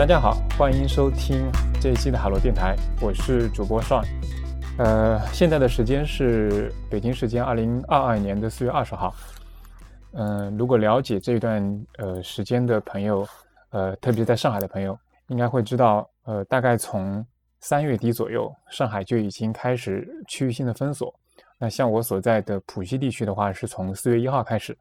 大家好，欢迎收听这一期的海螺电台，我是主播尚。呃，现在的时间是北京时间二零二二年的四月二十号。嗯，如果了解这一段呃时间的朋友，呃，特别在上海的朋友，应该会知道，呃，大概从三月底左右，上海就已经开始区域性的封锁。那像我所在的浦西地区的话，是从四月一号开始。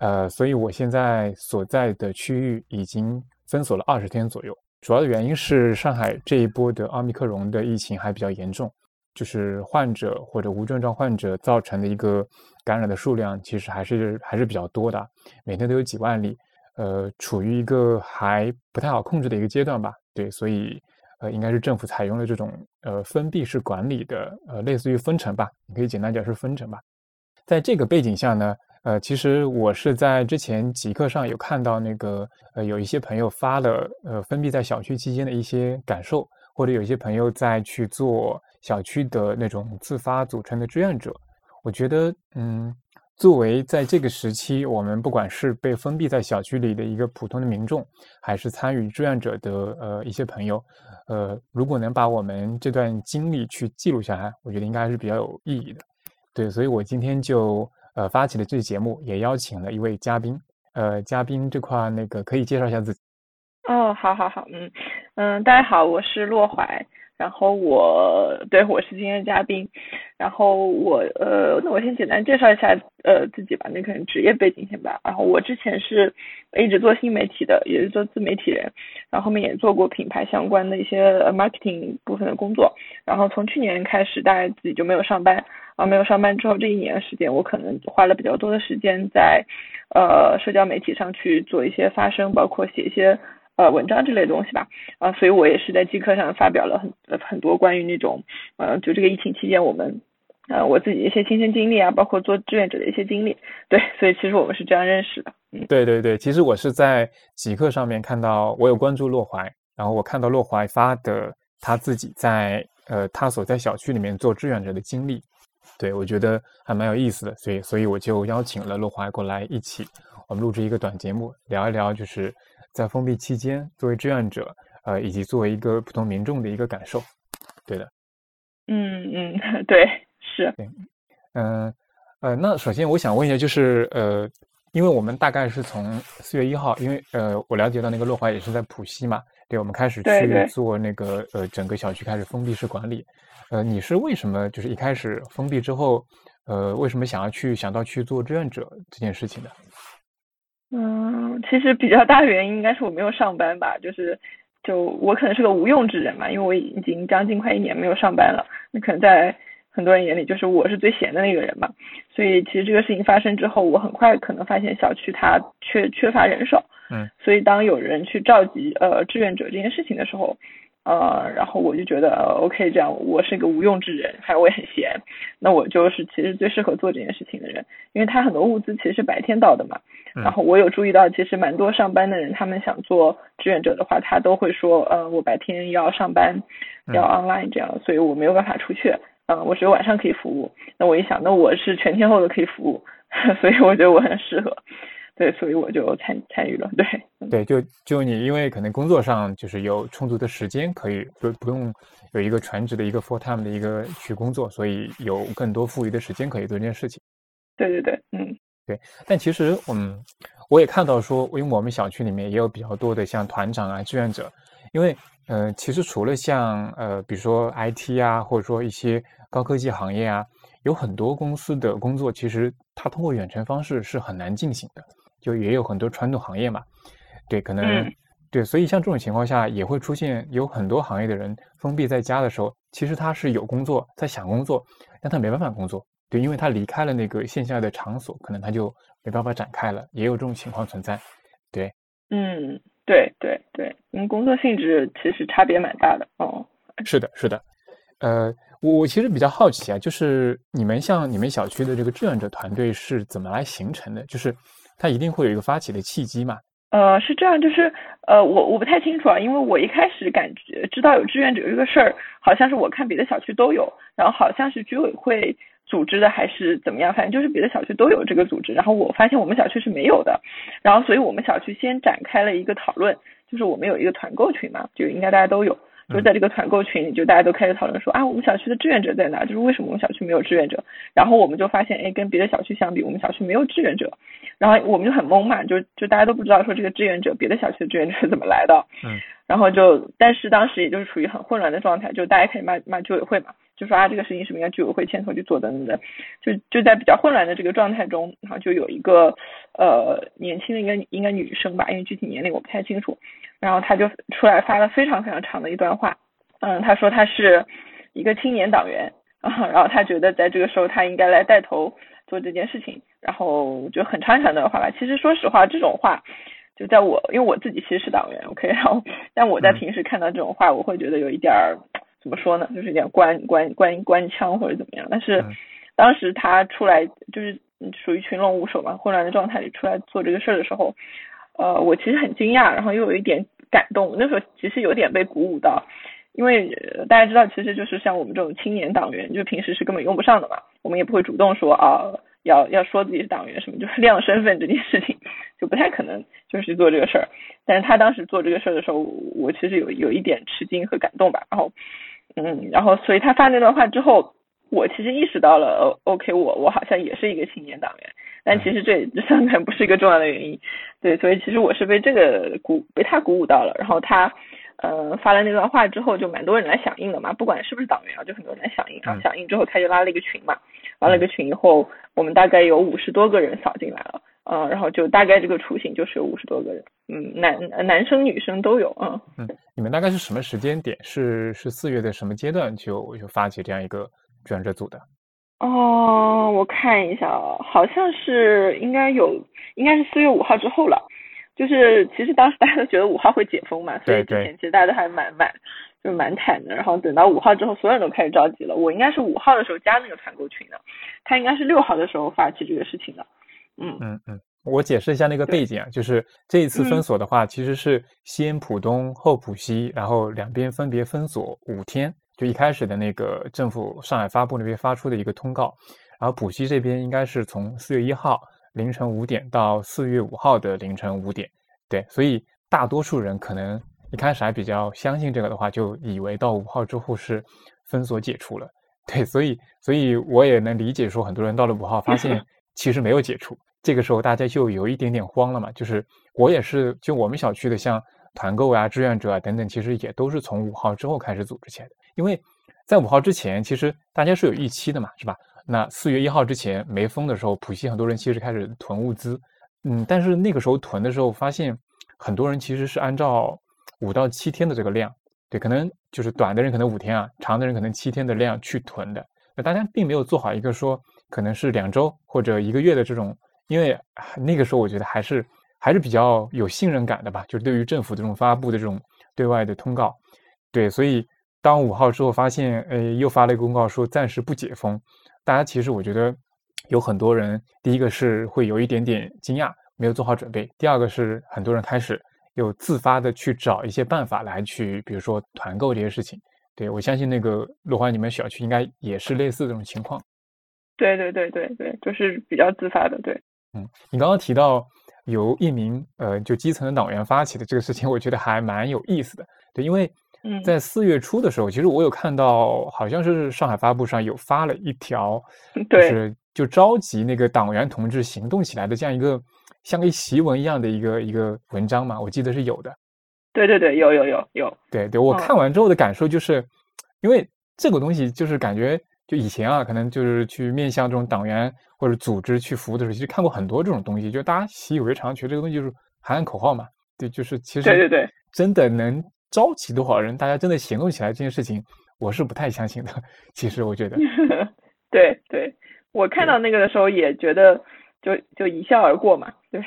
呃，所以我现在所在的区域已经封锁了二十天左右。主要的原因是上海这一波的奥密克戎的疫情还比较严重，就是患者或者无症状患者造成的一个感染的数量，其实还是还是比较多的，每天都有几万例，呃，处于一个还不太好控制的一个阶段吧。对，所以呃，应该是政府采用了这种呃封闭式管理的，呃，类似于封城吧，你可以简单讲是封城吧。在这个背景下呢。呃，其实我是在之前极客上有看到那个，呃，有一些朋友发了，呃，封闭在小区期间的一些感受，或者有一些朋友在去做小区的那种自发组成的志愿者。我觉得，嗯，作为在这个时期，我们不管是被封闭在小区里的一个普通的民众，还是参与志愿者的呃一些朋友，呃，如果能把我们这段经历去记录下来，我觉得应该还是比较有意义的。对，所以我今天就。呃，发起的这期节目也邀请了一位嘉宾，呃，嘉宾这块那个可以介绍一下自己。哦，好好好，嗯嗯，大家好，我是洛怀。然后我对我是今天的嘉宾，然后我呃，那我先简单介绍一下呃自己吧，那可能职业背景先吧。然后我之前是一直做新媒体的，也是做自媒体人，然后后面也做过品牌相关的一些 marketing 部分的工作。然后从去年开始，大概自己就没有上班，啊，没有上班之后这一年时间，我可能花了比较多的时间在呃社交媒体上去做一些发声，包括写一些。呃，文章之类的东西吧，啊，所以我也是在即刻上发表了很很多关于那种，呃，就这个疫情期间我们，呃，我自己一些亲身经历啊，包括做志愿者的一些经历，对，所以其实我们是这样认识的。嗯，对对对，其实我是在极客上面看到，我有关注洛怀，然后我看到洛怀发的他自己在呃他所在小区里面做志愿者的经历，对我觉得还蛮有意思的，所以所以我就邀请了洛怀过来一起，我们录制一个短节目，聊一聊就是。在封闭期间，作为志愿者，呃，以及作为一个普通民众的一个感受，对的。嗯嗯，对，是。对，嗯呃，那首先我想问一下，就是呃，因为我们大概是从四月一号，因为呃，我了解到那个洛华也是在浦西嘛，对，我们开始去做那个呃，整个小区开始封闭式管理。呃，你是为什么就是一开始封闭之后，呃，为什么想要去想到去做志愿者这件事情呢？嗯，其实比较大的原因应该是我没有上班吧，就是，就我可能是个无用之人嘛，因为我已经将近快一年没有上班了，那可能在很多人眼里就是我是最闲的那个人嘛，所以其实这个事情发生之后，我很快可能发现小区它缺缺乏人手，嗯，所以当有人去召集呃志愿者这件事情的时候。呃，然后我就觉得 OK，这样我是一个无用之人，还有我也很闲，那我就是其实最适合做这件事情的人，因为他很多物资其实是白天到的嘛。然后我有注意到，其实蛮多上班的人，他们想做志愿者的话，他都会说，呃，我白天要上班，要 online 这样，所以我没有办法出去，嗯，我只有晚上可以服务。那我一想，那我是全天候都可以服务，所以我觉得我很适合。对，所以我就参参与了。对，对，就就你，因为可能工作上就是有充足的时间，可以不不用有一个全职的一个 full time 的一个去工作，所以有更多富余的时间可以做这件事情。对对对，嗯，对。但其实，嗯，我也看到说，因为我们小区里面也有比较多的像团长啊、志愿者，因为，呃，其实除了像呃，比如说 IT 啊，或者说一些高科技行业啊，有很多公司的工作，其实它通过远程方式是很难进行的。就也有很多传统行业嘛，对，可能对，所以像这种情况下，也会出现有很多行业的人封闭在家的时候，其实他是有工作，在想工作，但他没办法工作，对，因为他离开了那个线下的场所，可能他就没办法展开了，也有这种情况存在，对，嗯，对对对，嗯，工作性质其实差别蛮大的，哦，是的，是的，呃，我我其实比较好奇啊，就是你们像你们小区的这个志愿者团队是怎么来形成的？就是。他一定会有一个发起的契机嘛？呃，是这样，就是呃，我我不太清楚啊，因为我一开始感觉知道有志愿者这个事儿，好像是我看别的小区都有，然后好像是居委会组织的还是怎么样，反正就是别的小区都有这个组织，然后我发现我们小区是没有的，然后所以我们小区先展开了一个讨论，就是我们有一个团购群嘛，就应该大家都有。就在这个团购群里，就大家都开始讨论说啊，我们小区的志愿者在哪？就是为什么我们小区没有志愿者？然后我们就发现，哎，跟别的小区相比，我们小区没有志愿者。然后我们就很懵嘛，就就大家都不知道说这个志愿者，别的小区的志愿者是怎么来的。嗯。然后就，但是当时也就是处于很混乱的状态，就大家可以骂骂居委会嘛，就说啊，这个事情是不是应该居委会牵头去做等等的。就就在比较混乱的这个状态中，然后就有一个呃年轻的一个应该女生吧，因为具体年龄我不太清楚。然后她就出来发了非常非常长的一段话，嗯，她说她是一个青年党员 啊，然后她觉得在这个时候她应该来带头做这件事情，然后就很长长的话吧。其实说实话，这种话就在我，因为我自己其实是党员，OK，然后但我在平时看到这种话，我会觉得有一点儿怎么说呢，就是有点官官官官腔或者怎么样。但是当时他出来就是属于群龙无首嘛，混乱的状态里出来做这个事儿的时候。呃，我其实很惊讶，然后又有一点感动。那时候其实有点被鼓舞到，因为大家知道，其实就是像我们这种青年党员，就平时是根本用不上的嘛。我们也不会主动说啊，要要说自己是党员什么，就是亮身份这件事情，就不太可能就是做这个事儿。但是他当时做这个事儿的时候，我其实有有一点吃惊和感动吧。然后，嗯，然后所以他发那段话之后，我其实意识到了，OK，我我好像也是一个青年党员。但其实这这当然不是一个重要的原因，对，所以其实我是被这个鼓被他鼓舞到了，然后他呃发了那段话之后，就蛮多人来响应的嘛，不管是不是党员啊，就很多人来响应，然后响应之后他就拉了一个群嘛，拉了个群以后，我们大概有五十多个人扫进来了，嗯，然后就大概这个雏形就是有五十多个人，嗯，男男生女生都有，嗯嗯，你们大概是什么时间点？是是四月的什么阶段就就发起这样一个志愿者组的？哦，我看一下啊，好像是应该有，应该是四月五号之后了。就是其实当时大家都觉得五号会解封嘛，所以之前其实大家都还蛮蛮就蛮忐的。然后等到五号之后，所有人都开始着急了。我应该是五号的时候加那个团购群的，他应该是六号的时候发起这个事情的。嗯嗯嗯，我解释一下那个背景啊，就是这一次封锁的话，其实是先浦东后浦西，然后两边分别封锁五天。就一开始的那个政府上海发布那边发出的一个通告，然后浦西这边应该是从四月一号凌晨五点到四月五号的凌晨五点，对，所以大多数人可能一开始还比较相信这个的话，就以为到五号之后是封锁解除了，对，所以所以我也能理解说很多人到了五号发现 其实没有解除，这个时候大家就有一点点慌了嘛，就是我也是就我们小区的像团购啊、志愿者啊等等，其实也都是从五号之后开始组织起来的。因为在五号之前，其实大家是有预期的嘛，是吧？那四月一号之前没封的时候，浦西很多人其实开始囤物资，嗯，但是那个时候囤的时候，发现很多人其实是按照五到七天的这个量，对，可能就是短的人可能五天啊，长的人可能七天的量去囤的。那大家并没有做好一个说可能是两周或者一个月的这种，因为那个时候我觉得还是还是比较有信任感的吧，就是对于政府这种发布的这种对外的通告，对，所以。当五号之后发现，呃，又发了一个公告说暂时不解封，大家其实我觉得有很多人，第一个是会有一点点惊讶，没有做好准备；第二个是很多人开始有自发的去找一些办法来去，比如说团购这些事情。对我相信那个陆华，你们小区应该也是类似这种情况。对对对对对，就是比较自发的。对，嗯，你刚刚提到由一名呃就基层的党员发起的这个事情，我觉得还蛮有意思的。对，因为。在四月初的时候，其实我有看到，好像是上海发布上有发了一条，就是就召集那个党员同志行动起来的这样一个像个檄文一样的一个一个文章嘛，我记得是有的。对对对，有有有有。对对，我看完之后的感受就是，因为这个东西就是感觉就以前啊，可能就是去面向这种党员或者组织去服务的时候，其实看过很多这种东西，就大家习以为常，觉得这个东西就是喊喊口号嘛。对，就是其实对对对，真的能。召集多少人？大家真的行动起来这件事情，我是不太相信的。其实我觉得，对对，我看到那个的时候也觉得，就就一笑而过嘛。对。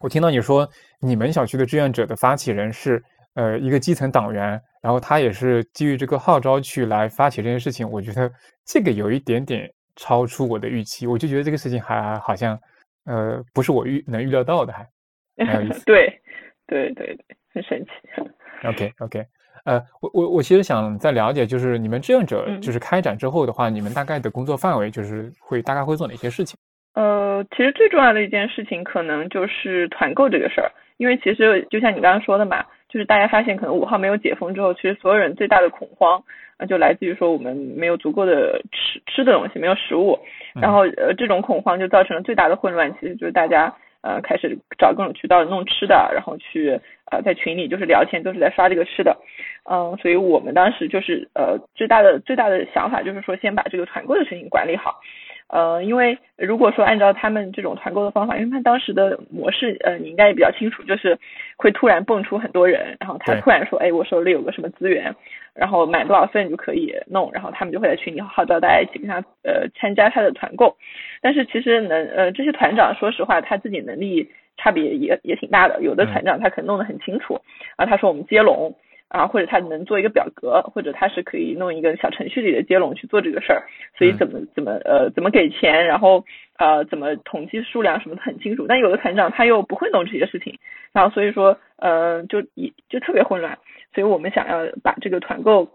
我听到你说，你们小区的志愿者的发起人是呃一个基层党员，然后他也是基于这个号召去来发起这件事情。我觉得这个有一点点超出我的预期，我就觉得这个事情还好像呃不是我预能预料到的，还蛮有意思。对对对对，很神奇。OK OK，呃，我我我其实想再了解，就是你们志愿者就是开展之后的话，你们大概的工作范围就是会大概会做哪些事情？呃，其实最重要的一件事情可能就是团购这个事儿，因为其实就像你刚刚说的嘛，就是大家发现可能五号没有解封之后，其实所有人最大的恐慌啊就来自于说我们没有足够的吃吃的东西，没有食物，然后呃这种恐慌就造成了最大的混乱，其实就是大家。呃，开始找各种渠道弄吃的，然后去呃在群里就是聊天，都是在刷这个吃的，嗯，所以我们当时就是呃最大的最大的想法就是说先把这个团购的事情管理好。呃，因为如果说按照他们这种团购的方法，因为他当时的模式，呃，你应该也比较清楚，就是会突然蹦出很多人，然后他突然说，哎，我手里有个什么资源，然后买多少份就可以弄，然后他们就会在群里号召大家一起跟他呃参加他的团购。但是其实能呃这些团长，说实话他自己能力差别也也挺大的，有的团长他可能弄得很清楚，啊，他说我们接龙。啊，或者他能做一个表格，或者他是可以弄一个小程序里的接龙去做这个事儿，所以怎么怎么呃怎么给钱，然后呃怎么统计数量什么的很清楚。但有的团长他又不会弄这些事情，然后所以说呃就一就特别混乱，所以我们想要把这个团购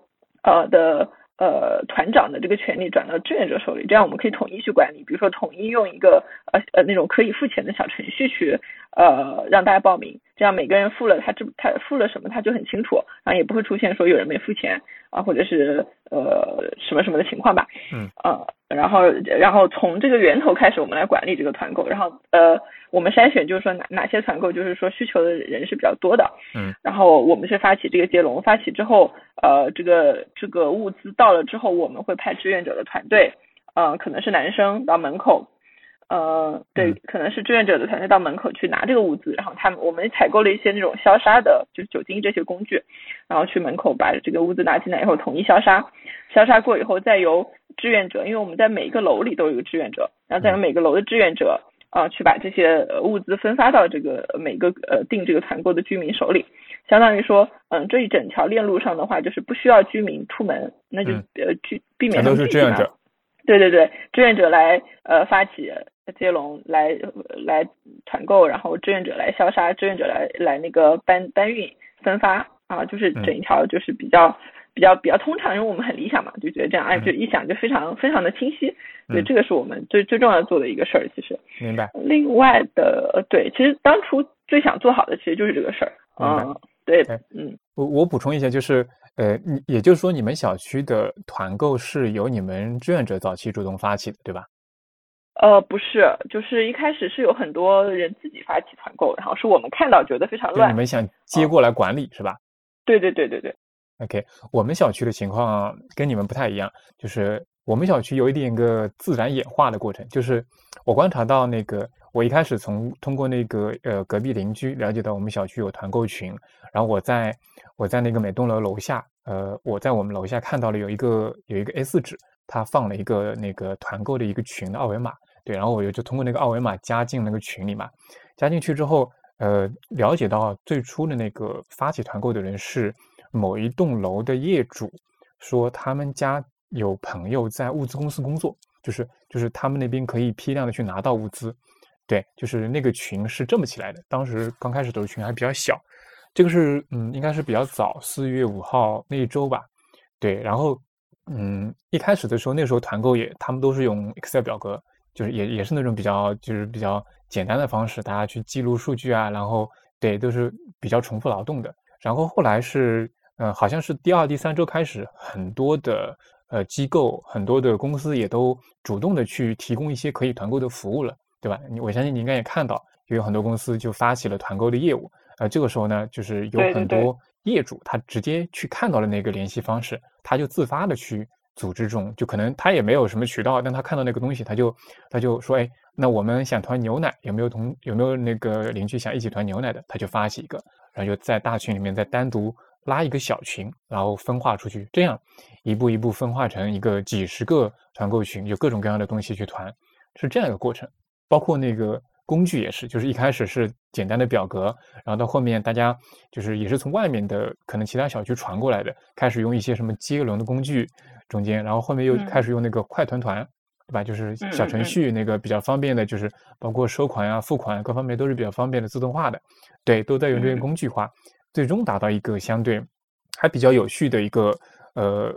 呃的。呃，团长的这个权利转到志愿者手里，这样我们可以统一去管理。比如说，统一用一个呃呃那种可以付钱的小程序去呃让大家报名，这样每个人付了他这他付了什么他就很清楚，然后也不会出现说有人没付钱啊，或者是呃什么什么的情况吧。嗯。呃，然后然后从这个源头开始，我们来管理这个团购，然后呃。我们筛选就是说哪哪些团购就是说需求的人是比较多的，嗯，然后我们是发起这个接龙，发起之后，呃，这个这个物资到了之后，我们会派志愿者的团队，呃，可能是男生到门口，呃，对，可能是志愿者的团队到门口去拿这个物资，然后他们我们采购了一些那种消杀的，就是酒精这些工具，然后去门口把这个物资拿进来以后统一消杀，消杀过以后再由志愿者，因为我们在每一个楼里都有一个志愿者，然后再由每个楼的志愿者。啊，去把这些物资分发到这个每个呃订这个团购的居民手里，相当于说，嗯，这一整条链路上的话，就是不需要居民出门，那就呃去避免都是志愿者。对对对，志愿者来呃发起接龙，来来团购，然后志愿者来消杀，志愿者来来那个搬搬运分发啊，就是整一条就是比较。比较比较通畅，因为我们很理想嘛，就觉得这样，哎，就一想就非常非常的清晰，所以这个是我们最最重要做的一个事儿。其实，明白。另外的，对，其实当初最想做好的其实就是这个事儿。嗯，对，嗯。我我补充一下，就是呃，你也就是说，你们小区的团购是由你们志愿者早期主动发起的，对吧？呃，不是，就是一开始是有很多人自己发起团购，然后是我们看到觉得非常乱，你们想接过来管理是吧？对对对对对。OK，我们小区的情况跟你们不太一样，就是我们小区有一点个自然演化的过程。就是我观察到那个，我一开始从通过那个呃隔壁邻居了解到我们小区有团购群，然后我在我在那个每栋楼楼下，呃，我在我们楼下看到了有一个有一个 A4 纸，他放了一个那个团购的一个群的二维码，对，然后我就通过那个二维码加进那个群里嘛，加进去之后，呃，了解到最初的那个发起团购的人是。某一栋楼的业主说，他们家有朋友在物资公司工作，就是就是他们那边可以批量的去拿到物资，对，就是那个群是这么起来的。当时刚开始的群还比较小，这个是嗯，应该是比较早，四月五号那一周吧，对。然后嗯，一开始的时候，那时候团购也他们都是用 Excel 表格，就是也也是那种比较就是比较简单的方式，大家去记录数据啊，然后对，都是比较重复劳动的。然后后来是。嗯，好像是第二、第三周开始，很多的呃机构、很多的公司也都主动的去提供一些可以团购的服务了，对吧？你我相信你应该也看到，有很多公司就发起了团购的业务。呃，这个时候呢，就是有很多业主他直接去看到了那个联系方式，他就自发的去组织这种，就可能他也没有什么渠道，但他看到那个东西，他就他就说，哎，那我们想团牛奶，有没有同有没有那个邻居想一起团牛奶的？他就发起一个，然后就在大群里面再单独。拉一个小群，然后分化出去，这样一步一步分化成一个几十个团购群，有各种各样的东西去团，是这样一个过程。包括那个工具也是，就是一开始是简单的表格，然后到后面大家就是也是从外面的可能其他小区传过来的，开始用一些什么接龙的工具中间，然后后面又开始用那个快团团，对吧？就是小程序那个比较方便的，就是包括收款啊、付款各方面都是比较方便的自动化的，对，都在用这些工具化。最终达到一个相对还比较有序的一个呃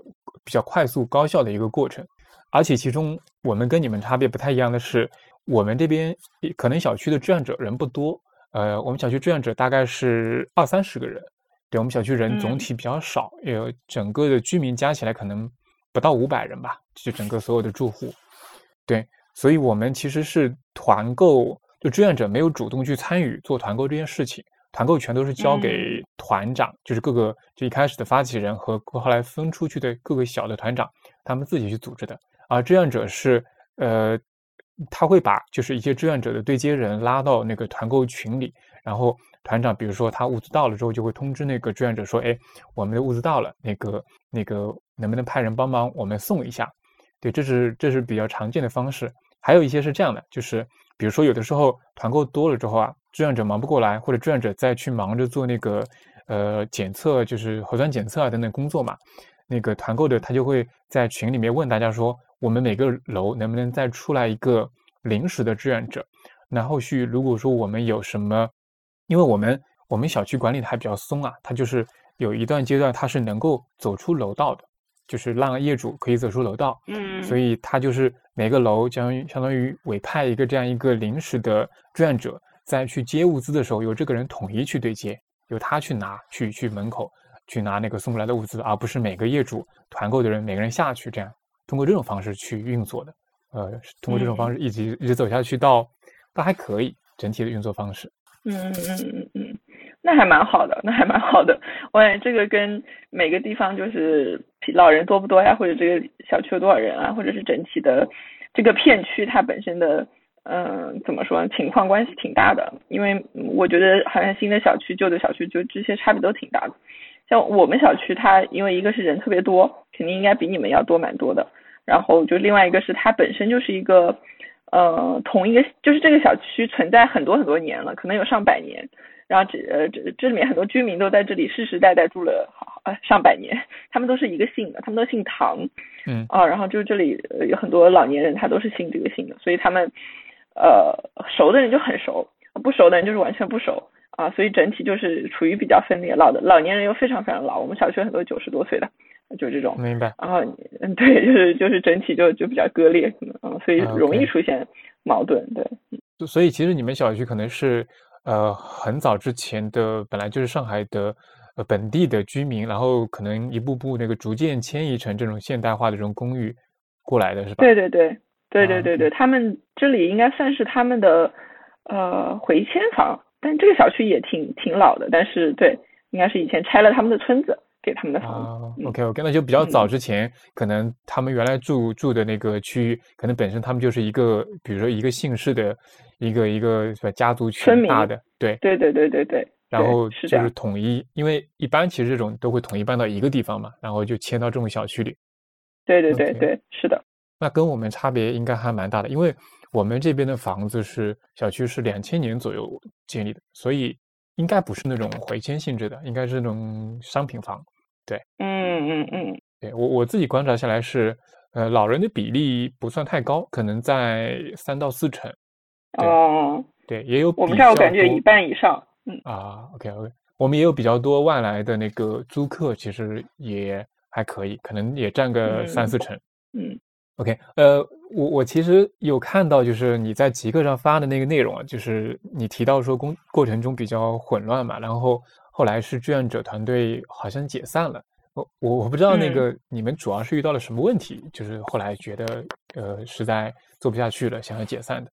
比较快速高效的一个过程，而且其中我们跟你们差别不太一样的是，我们这边可能小区的志愿者人不多，呃，我们小区志愿者大概是二三十个人，对我们小区人总体比较少，有整个的居民加起来可能不到五百人吧，就整个所有的住户。对，所以我们其实是团购，就志愿者没有主动去参与做团购这件事情。团购全都是交给团长，就是各个就一开始的发起人和后来分出去的各个小的团长，他们自己去组织的。而志愿者是，呃，他会把就是一些志愿者的对接人拉到那个团购群里，然后团长比如说他物资到了之后，就会通知那个志愿者说，哎，我们的物资到了，那个那个能不能派人帮忙我们送一下？对，这是这是比较常见的方式。还有一些是这样的，就是比如说有的时候团购多了之后啊。志愿者忙不过来，或者志愿者再去忙着做那个呃检测，就是核酸检测啊等等工作嘛。那个团购的他就会在群里面问大家说，我们每个楼能不能再出来一个临时的志愿者？那后续如果说我们有什么，因为我们我们小区管理的还比较松啊，它就是有一段阶段它是能够走出楼道的，就是让业主可以走出楼道。嗯。所以它就是每个楼将相当于委派一个这样一个临时的志愿者。在去接物资的时候，由这个人统一去对接，由他去拿，去去门口去拿那个送过来的物资，而不是每个业主团购的人每个人下去，这样通过这种方式去运作的。呃，通过这种方式一直一直走下去，到到还可以整体的运作方式。嗯嗯嗯嗯嗯，那还蛮好的，那还蛮好的。我感觉这个跟每个地方就是老人多不多呀，或者这个小区有多少人啊，或者是整体的这个片区它本身的。嗯，怎么说呢？情况关系挺大的，因为我觉得好像新的小区、旧的小区就这些差别都挺大的。像我们小区，它因为一个是人特别多，肯定应该比你们要多蛮多的。然后就另外一个是它本身就是一个，呃，同一个就是这个小区存在很多很多年了，可能有上百年。然后这呃这这里面很多居民都在这里世世代代住了好呃上百年，他们都是一个姓的，他们都姓唐。嗯啊，然后就这里有很多老年人，他都是姓这个姓的，所以他们。呃，熟的人就很熟，不熟的人就是完全不熟啊，所以整体就是处于比较分裂。老的老年人又非常非常老，我们小区很多九十多岁的，就这种。明白。然后，嗯，对，就是就是整体就就比较割裂，嗯，所以容易出现矛盾。对。所以其实你们小区可能是呃很早之前的本来就是上海的呃本地的居民，然后可能一步步那个逐渐迁移成这种现代化的这种公寓过来的是吧？对对对。对对对对，他们这里应该算是他们的呃回迁房，但这个小区也挺挺老的，但是对，应该是以前拆了他们的村子给他们的房子。OK OK，那就比较早之前，可能他们原来住住的那个区域，可能本身他们就是一个，比如说一个姓氏的一个一个家族群大的，对对对对对对，然后就是统一，因为一般其实这种都会统一搬到一个地方嘛，然后就迁到这种小区里。对对对对，是的。那跟我们差别应该还蛮大的，因为我们这边的房子是小区是两千年左右建立的，所以应该不是那种回迁性质的，应该是那种商品房。对，嗯嗯嗯，对我我自己观察下来是，呃，老人的比例不算太高，可能在三到四成。哦，对，也有我们这儿我感觉一半以上。嗯啊，OK OK，我们也有比较多外来的那个租客，其实也还可以，可能也占个三四成。嗯。OK，呃，我我其实有看到，就是你在极客上发的那个内容啊，就是你提到说工过程中比较混乱嘛，然后后来是志愿者团队好像解散了，我我我不知道那个你们主要是遇到了什么问题，就是后来觉得呃实在做不下去了，想要解散的。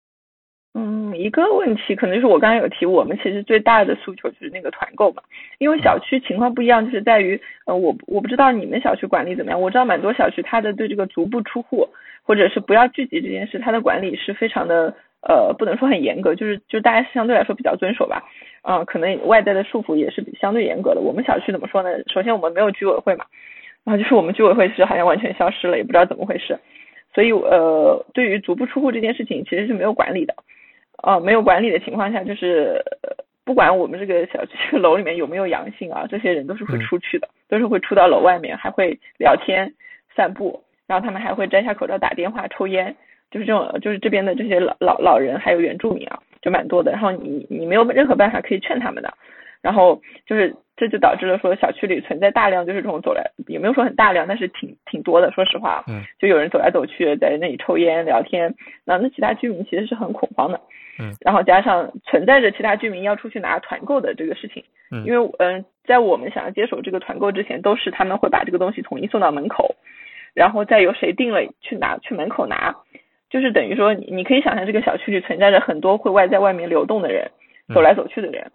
嗯，一个问题可能就是我刚刚有提，我们其实最大的诉求就是那个团购嘛，因为小区情况不一样，就是在于，呃，我我不知道你们小区管理怎么样，我知道蛮多小区它的对这个足不出户或者是不要聚集这件事，它的管理是非常的，呃，不能说很严格，就是就大家相对来说比较遵守吧，啊，可能外在的束缚也是相对严格的。我们小区怎么说呢？首先我们没有居委会嘛，然后就是我们居委会是好像完全消失了，也不知道怎么回事，所以呃，对于足不出户这件事情其实是没有管理的。呃，没有管理的情况下，就是不管我们这个小区楼里面有没有阳性啊，这些人都是会出去的，都是会出到楼外面，还会聊天、散步，然后他们还会摘下口罩打电话、抽烟，就是这种，就是这边的这些老老老人还有原住民啊，就蛮多的。然后你你没有任何办法可以劝他们的，然后就是这就导致了说小区里存在大量就是这种走来，也没有说很大量，但是挺挺多的。说实话，嗯，就有人走来走去，在那里抽烟聊天，那那其他居民其实是很恐慌的，嗯，然后加上存在着其他居民要出去拿团购的这个事情，嗯，因为嗯，在我们想要接手这个团购之前，都是他们会把这个东西统一送到门口，然后再由谁定了去拿去门口拿，就是等于说你你可以想象这个小区里存在着很多会外在外面流动的人，走来走去的人。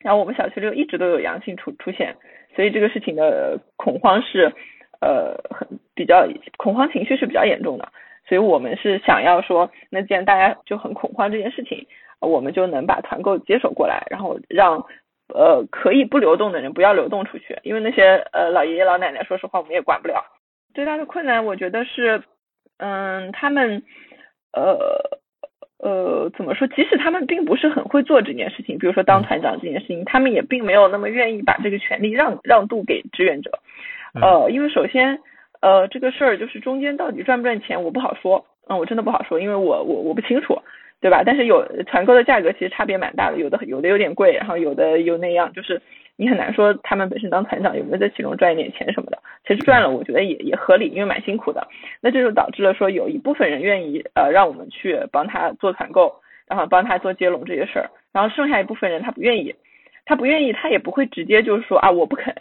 然后我们小区里一直都有阳性出出现，所以这个事情的恐慌是，呃，很比较恐慌情绪是比较严重的，所以我们是想要说，那既然大家就很恐慌这件事情，我们就能把团购接手过来，然后让呃可以不流动的人不要流动出去，因为那些呃老爷爷老奶奶，说实话我们也管不了。最大的困难我觉得是，嗯，他们呃。呃，怎么说？即使他们并不是很会做这件事情，比如说当团长这件事情，他们也并没有那么愿意把这个权利让让渡给志愿者。呃，因为首先，呃，这个事儿就是中间到底赚不赚钱，我不好说。嗯，我真的不好说，因为我我我不清楚，对吧？但是有团购的价格其实差别蛮大的，有的有的有点贵，然后有的又那样，就是你很难说他们本身当团长有没有在其中赚一点钱什么的。其实赚了，我觉得也也合理，因为蛮辛苦的。那这就导致了说有一部分人愿意呃让我们去帮他做团购，然后帮他做接龙这些事儿，然后剩下一部分人他不愿意，他不愿意，他也不会直接就是说啊我不肯，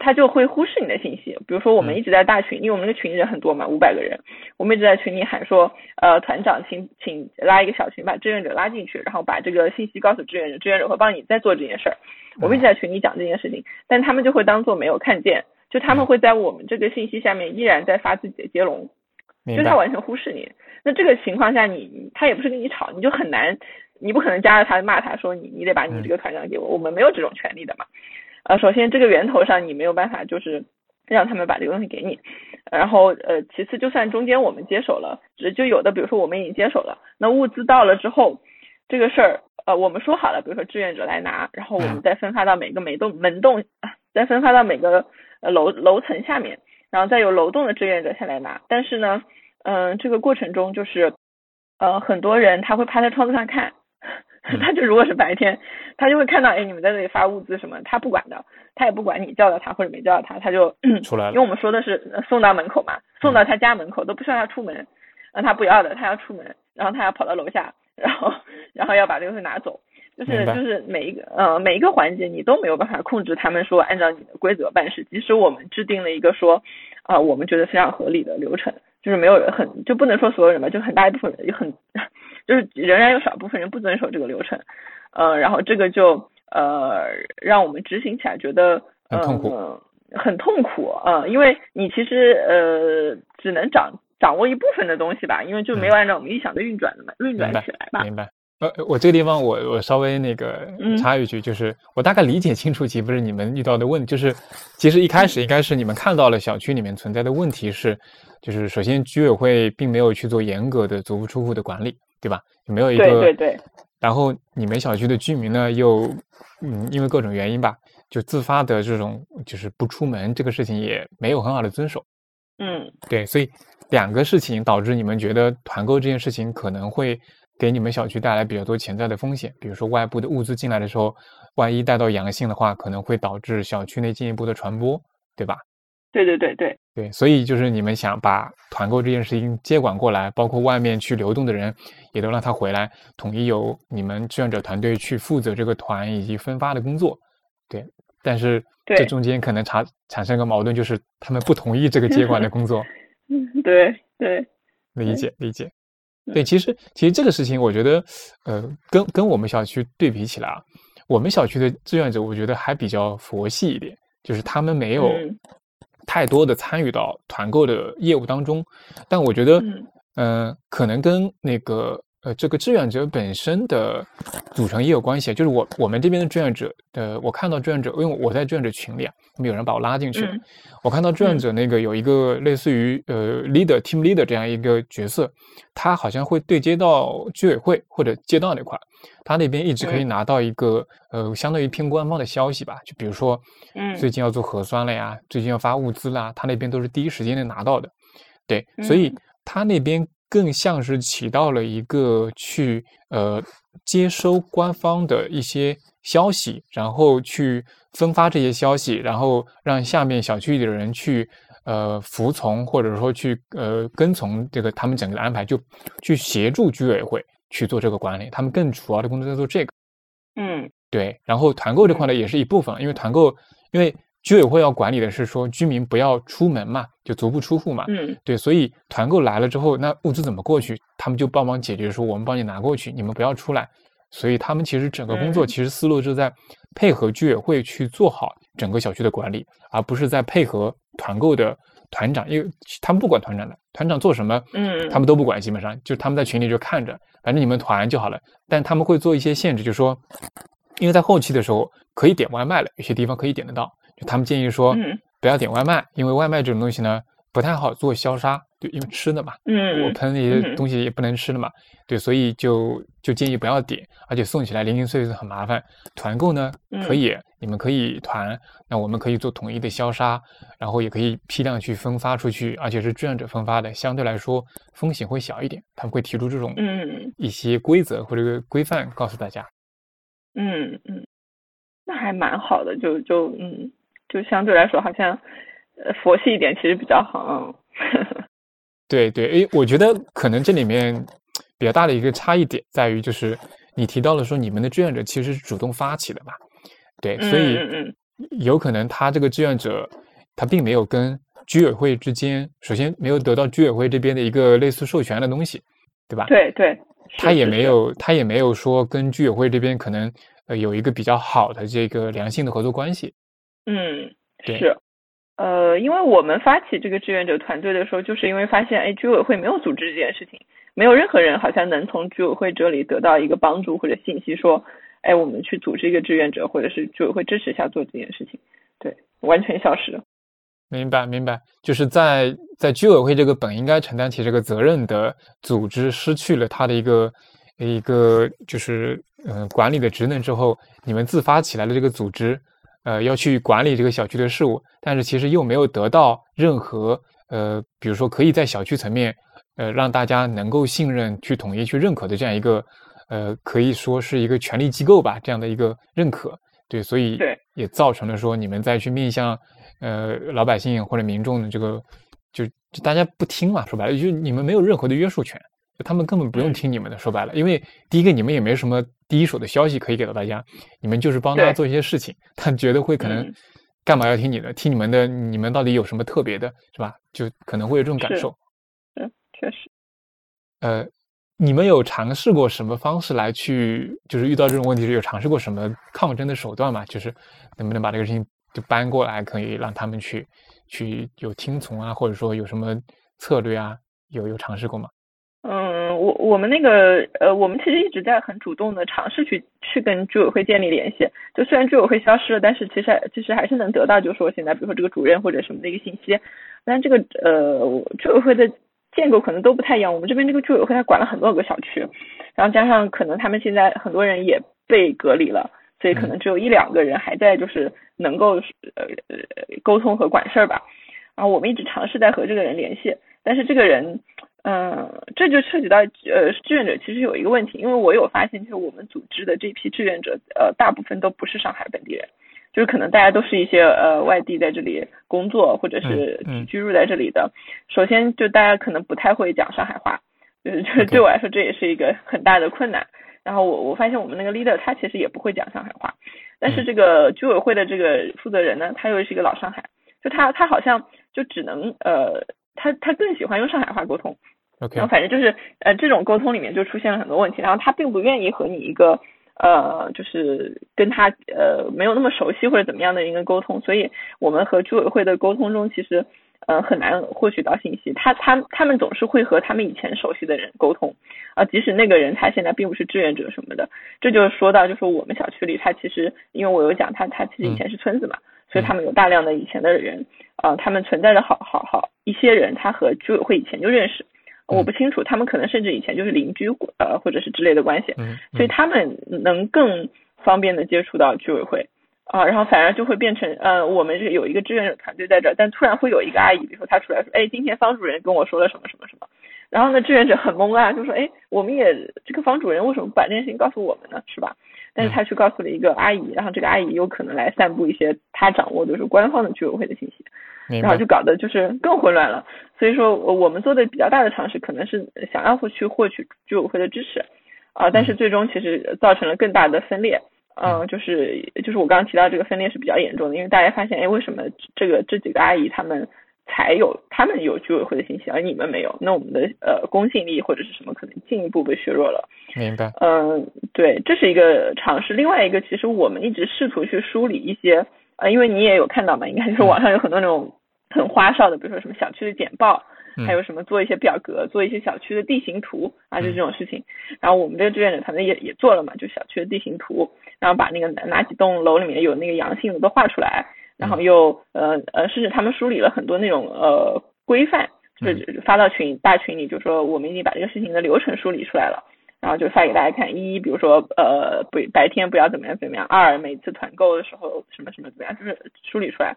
他就会忽视你的信息。比如说我们一直在大群，因为我们那个群人很多嘛，五百个人，我们一直在群里喊说呃团长请请拉一个小群，把志愿者拉进去，然后把这个信息告诉志愿者，志愿者会帮你再做这件事儿。我们一直在群里讲这件事情，但他们就会当做没有看见。就他们会在我们这个信息下面依然在发自己的接龙，就他完全忽视你。那这个情况下，你他也不是跟你吵，你就很难，你不可能加了他骂他说你你得把你这个团长给我，我们没有这种权利的嘛。呃，首先这个源头上你没有办法就是让他们把这个东西给你，然后呃，其次就算中间我们接手了，就有的比如说我们已经接手了，那物资到了之后，这个事儿呃我们说好了，比如说志愿者来拿，然后我们再分发到每个门洞门洞，再分发到每个。呃楼楼层下面，然后再有楼栋的志愿者下来拿，但是呢，嗯，这个过程中就是，呃，很多人他会趴在窗子上看，他就如果是白天，他就会看到，哎，你们在这里发物资什么，他不管的，他也不管你叫到他或者没叫到他，他就 出来了。因为我们说的是送到门口嘛，送到他家门口都不需要他出门，那他不要的，他要出门，然后他要跑到楼下，然后然后要把这个东西拿走。就是就是每一个呃每一个环节你都没有办法控制他们说按照你的规则办事，即使我们制定了一个说啊我们觉得非常合理的流程，就是没有人很就不能说所有人吧，就很大一部分人很就是仍然有少部分人不遵守这个流程，呃然后这个就呃让我们执行起来觉得很痛苦，很痛苦啊，因为你其实呃只能掌掌握一部分的东西吧，因为就没有按照我们预想的运转的嘛运转起来吧，明白。呃，我这个地方我我稍微那个插一句，就是我大概理解清楚，岂不是你们遇到的问题？就是其实一开始应该是你们看到了小区里面存在的问题是，就是首先居委会并没有去做严格的足不出户的管理，对吧？没有一个对对对。然后你们小区的居民呢，又嗯因为各种原因吧，就自发的这种就是不出门这个事情也没有很好的遵守。嗯，对，所以两个事情导致你们觉得团购这件事情可能会。给你们小区带来比较多潜在的风险，比如说外部的物资进来的时候，万一带到阳性的话，可能会导致小区内进一步的传播，对吧？对对对对对，所以就是你们想把团购这件事情接管过来，包括外面去流动的人，也都让他回来，统一由你们志愿者团队去负责这个团以及分发的工作。对，但是这中间可能产产生个矛盾，就是他们不同意这个接管的工作。嗯，对对，理解理解。对，其实其实这个事情，我觉得，呃，跟跟我们小区对比起来啊，我们小区的志愿者，我觉得还比较佛系一点，就是他们没有太多的参与到团购的业务当中，但我觉得，嗯，可能跟那个。呃，这个志愿者本身的组成也有关系，就是我我们这边的志愿者的，我看到志愿者，因为我在志愿者群里啊，他们有人把我拉进去，我看到志愿者那个有一个类似于呃 leader team leader 这样一个角色，他好像会对接到居委会或者街道那块，他那边一直可以拿到一个呃相当于偏官方的消息吧，就比如说，嗯，最近要做核酸了呀，最近要发物资啦，他那边都是第一时间能拿到的，对，所以他那边。更像是起到了一个去呃接收官方的一些消息，然后去分发这些消息，然后让下面小区里的人去呃服从，或者说去呃跟从这个他们整个的安排，就去协助居委会去做这个管理。他们更主要的工作在做这个。嗯，对。然后团购这块呢，也是一部分，因为团购，因为居委会要管理的是说居民不要出门嘛，就足不出户嘛。嗯，对。所以团购来了之后，那物资怎么过去？他们就帮忙解决，说我们帮你拿过去，你们不要出来。所以他们其实整个工作其实思路就在配合居委会去做好整个小区的管理，而不是在配合团购的团长，因为他们不管团长的，团长做什么，嗯，他们都不管，基本上就他们在群里就看着，反正你们团就好了。但他们会做一些限制，就说，因为在后期的时候可以点外卖了，有些地方可以点得到，就他们建议说不要点外卖，因为外卖这种东西呢不太好做消杀。对，因为吃的嘛，嗯，我喷那些东西也不能吃的嘛，对，所以就就建议不要点，而且送起来零零碎碎很麻烦。团购呢可以，你们可以团，那我们可以做统一的消杀，然后也可以批量去分发出去，而且是志愿者分发的，相对来说风险会小一点。他们会提出这种嗯一些规则或者规范告诉大家。嗯嗯，那还蛮好的，就就嗯，就相对来说好像呃佛系一点，其实比较好。对对，诶，我觉得可能这里面比较大的一个差异点在于，就是你提到了说你们的志愿者其实是主动发起的嘛，对，所以有可能他这个志愿者他并没有跟居委会之间，首先没有得到居委会这边的一个类似授权的东西，对吧？对对，他也没有他也没有说跟居委会这边可能呃有一个比较好的这个良性的合作关系。嗯，是。呃，因为我们发起这个志愿者团队的时候，就是因为发现，哎，居委会没有组织这件事情，没有任何人好像能从居委会这里得到一个帮助或者信息，说，哎，我们去组织一个志愿者，或者是居委会支持一下做这件事情，对，完全消失了。明白，明白，就是在在居委会这个本应该承担起这个责任的组织，失去了它的一个一个就是嗯管理的职能之后，你们自发起来的这个组织。呃，要去管理这个小区的事务，但是其实又没有得到任何呃，比如说可以在小区层面，呃，让大家能够信任、去统一、去认可的这样一个，呃，可以说是一个权力机构吧，这样的一个认可。对，所以也造成了说你们再去面向呃老百姓或者民众的这个，就就大家不听嘛，说白了，就你们没有任何的约束权。他们根本不用听你们的，说白了，因为第一个你们也没什么第一手的消息可以给到大家，你们就是帮大家做一些事情，他觉得会可能干嘛要听你的？听你们的，你们到底有什么特别的，是吧？就可能会有这种感受。嗯，确实。呃，你们有尝试过什么方式来去，就是遇到这种问题时有尝试过什么抗争的手段吗？就是能不能把这个事情就搬过来，可以让他们去去有听从啊，或者说有什么策略啊？有有尝试过吗？嗯，我我们那个呃，我们其实一直在很主动的尝试去去跟居委会建立联系。就虽然居委会消失了，但是其实其实还是能得到，就是说现在比如说这个主任或者什么的一个信息。但这个呃，居委会的建构可能都不太一样。我们这边这个居委会它管了很多个小区，然后加上可能他们现在很多人也被隔离了，所以可能只有一两个人还在就是能够呃沟通和管事儿吧。然后我们一直尝试在和这个人联系，但是这个人。嗯，这就涉及到呃志愿者其实有一个问题，因为我有发现，就是我们组织的这批志愿者，呃，大部分都不是上海本地人，就是可能大家都是一些呃外地在这里工作或者是居住在这里的。首先，就大家可能不太会讲上海话，就是就是 对我来说这也是一个很大的困难。然后我我发现我们那个 leader 他其实也不会讲上海话，但是这个居委会的这个负责人呢，他又是一个老上海，就他他好像就只能呃他他更喜欢用上海话沟通。然后反正就是呃这种沟通里面就出现了很多问题，然后他并不愿意和你一个呃就是跟他呃没有那么熟悉或者怎么样的一个沟通，所以我们和居委会的沟通中其实呃很难获取到信息，他他他们总是会和他们以前熟悉的人沟通啊，即使那个人他现在并不是志愿者什么的，这就是说到就是我们小区里他其实因为我有讲他他其实以前是村子嘛，所以他们有大量的以前的人啊，他们存在着好好好一些人他和居委会以前就认识。我不清楚，他们可能甚至以前就是邻居，呃，或者是之类的关系，所以他们能更方便的接触到居委会啊，然后反而就会变成，呃，我们是有一个志愿者团队在这儿，但突然会有一个阿姨，比如说她出来说，哎，今天方主任跟我说了什么什么什么，然后呢，志愿者很懵啊，就说，哎，我们也这个房主任为什么不把这件事情告诉我们呢？是吧？但是他去告诉了一个阿姨，然后这个阿姨有可能来散布一些他掌握的是官方的居委会的信息，然后就搞得就是更混乱了。所以说，我们做的比较大的尝试可能是想要去获取居委会的支持，啊，但是最终其实造成了更大的分裂。嗯，就是就是我刚刚提到这个分裂是比较严重的，因为大家发现，哎，为什么这个这几个阿姨她们才有他们有居委会的信息，而你们没有？那我们的呃公信力或者是什么可能进一步被削弱了。明白。嗯，对，这是一个尝试。另外一个，其实我们一直试图去梳理一些，呃，因为你也有看到嘛，应该就是网上有很多那种很花哨的，比如说什么小区的简报。还有什么做一些表格，做一些小区的地形图啊，就这种事情。然后我们这个志愿者团队也也做了嘛，就小区的地形图，然后把那个哪几栋楼里面有那个阳性的都画出来，然后又呃呃，甚至他们梳理了很多那种呃规范，就是发到群大群里，就说我们已经把这个事情的流程梳理出来了，然后就发给大家看。一，比如说呃不白天不要怎么样怎么样。二，每次团购的时候什么什么怎么样，就是梳理出来。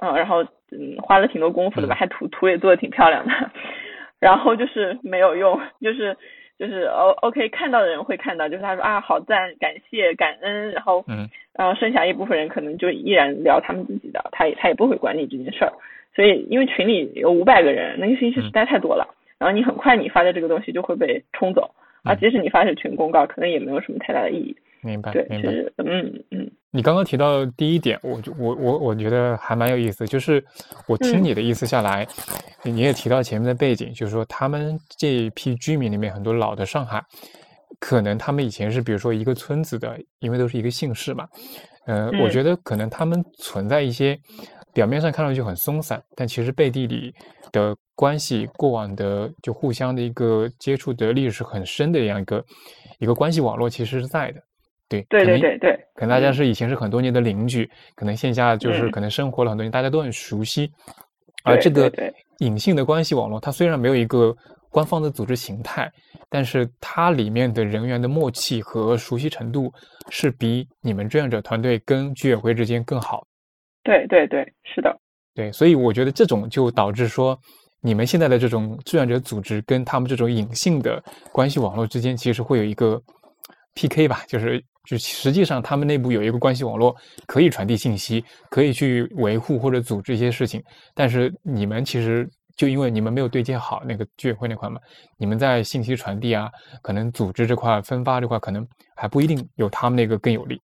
嗯，然后嗯花了挺多功夫的吧，还图图也做的挺漂亮的，然后就是没有用，就是就是哦 OK 看到的人会看到，就是他说啊好赞，感谢感恩，然后嗯，然后剩下一部分人可能就依然聊他们自己的，他也他也不会管你这件事儿，所以因为群里有五百个人，那个信息实在太多了，然后你很快你发的这个东西就会被冲走，啊即使你发是群公告，可能也没有什么太大的意义。明白，对，其实，嗯嗯。你刚刚提到第一点，我就我我我觉得还蛮有意思，就是我听你的意思下来，你也提到前面的背景，就是说他们这一批居民里面很多老的上海，可能他们以前是比如说一个村子的，因为都是一个姓氏嘛，呃，我觉得可能他们存在一些表面上看上去很松散，但其实背地里的关系，过往的就互相的一个接触的历史很深的这样一个一个关系网络，其实是在的。对对对对对，可能大家是以前是很多年的邻居，可能线下就是可能生活了很多年，大家都很熟悉。而这个隐性的关系网络，它虽然没有一个官方的组织形态，但是它里面的人员的默契和熟悉程度是比你们志愿者团队跟居委会之间更好。对对对，是的。对，所以我觉得这种就导致说，你们现在的这种志愿者组织跟他们这种隐性的关系网络之间，其实会有一个 PK 吧，就是。就实际上，他们内部有一个关系网络，可以传递信息，可以去维护或者组织一些事情。但是你们其实就因为你们没有对接好那个居委会那块嘛，你们在信息传递啊，可能组织这块、分发这块，可能还不一定有他们那个更有利。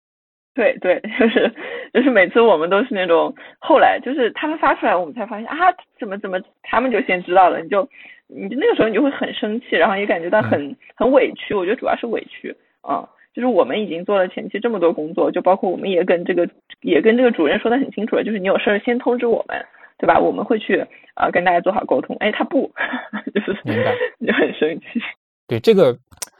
对对，就是就是每次我们都是那种后来就是他们发出来，我们才发现啊，怎么怎么他们就先知道了，你就你那个时候你就会很生气，然后也感觉到很很委屈。我觉得主要是委屈啊。就是我们已经做了前期这么多工作，就包括我们也跟这个也跟这个主任说的很清楚了，就是你有事儿先通知我们，对吧？我们会去啊跟大家做好沟通。哎，他不，就是明白，就很生气。对这个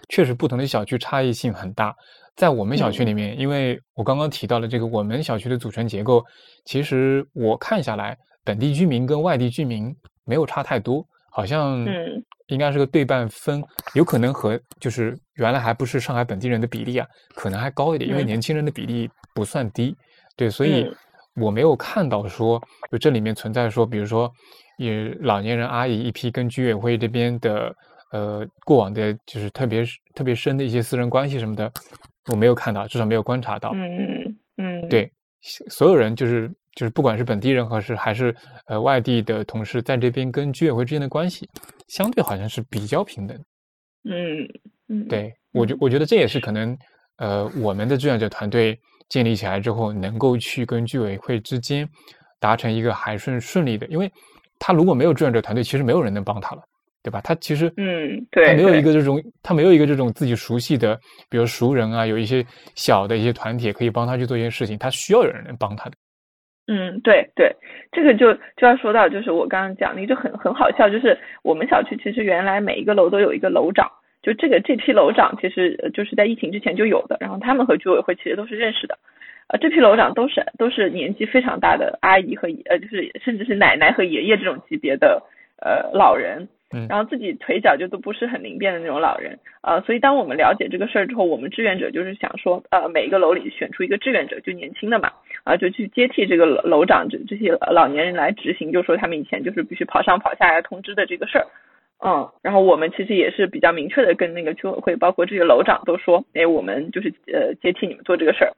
确实不同的小区差异性很大。在我们小区里面，因为我刚刚提到了这个我们小区的组成结构，其实我看下来，本地居民跟外地居民没有差太多，好像嗯。应该是个对半分，有可能和就是原来还不是上海本地人的比例啊，可能还高一点，因为年轻人的比例不算低。对，所以我没有看到说就这里面存在说，比如说也老年人阿姨一批跟居委会这边的呃过往的，就是特别特别深的一些私人关系什么的，我没有看到，至少没有观察到。嗯嗯，对，所有人就是。就是不管是本地人还是还是呃外地的同事，在这边跟居委会之间的关系，相对好像是比较平等。嗯嗯，对我觉我觉得这也是可能呃我们的志愿者团队建立起来之后，能够去跟居委会之间达成一个还顺顺利的，因为他如果没有志愿者团队，其实没有人能帮他了，对吧？他其实嗯，对，他没有一个这种他没有一个这种自己熟悉的，比如熟人啊，有一些小的一些团体可以帮他去做一些事情，他需要有人能帮他的。嗯，对对，这个就就要说到，就是我刚刚讲的，就很很好笑，就是我们小区其实原来每一个楼都有一个楼长，就这个这批楼长其实就是在疫情之前就有的，然后他们和居委会其实都是认识的，呃，这批楼长都是都是年纪非常大的阿姨和呃，就是甚至是奶奶和爷爷这种级别的呃老人。然后自己腿脚就都不是很灵便的那种老人，呃，所以当我们了解这个事儿之后，我们志愿者就是想说，呃，每一个楼里选出一个志愿者，就年轻的嘛，啊，就去接替这个楼楼长这这些老年人来执行，就说他们以前就是必须跑上跑下来通知的这个事儿，嗯，然后我们其实也是比较明确的跟那个居委会，包括这些楼长都说，哎，我们就是呃接替你们做这个事儿，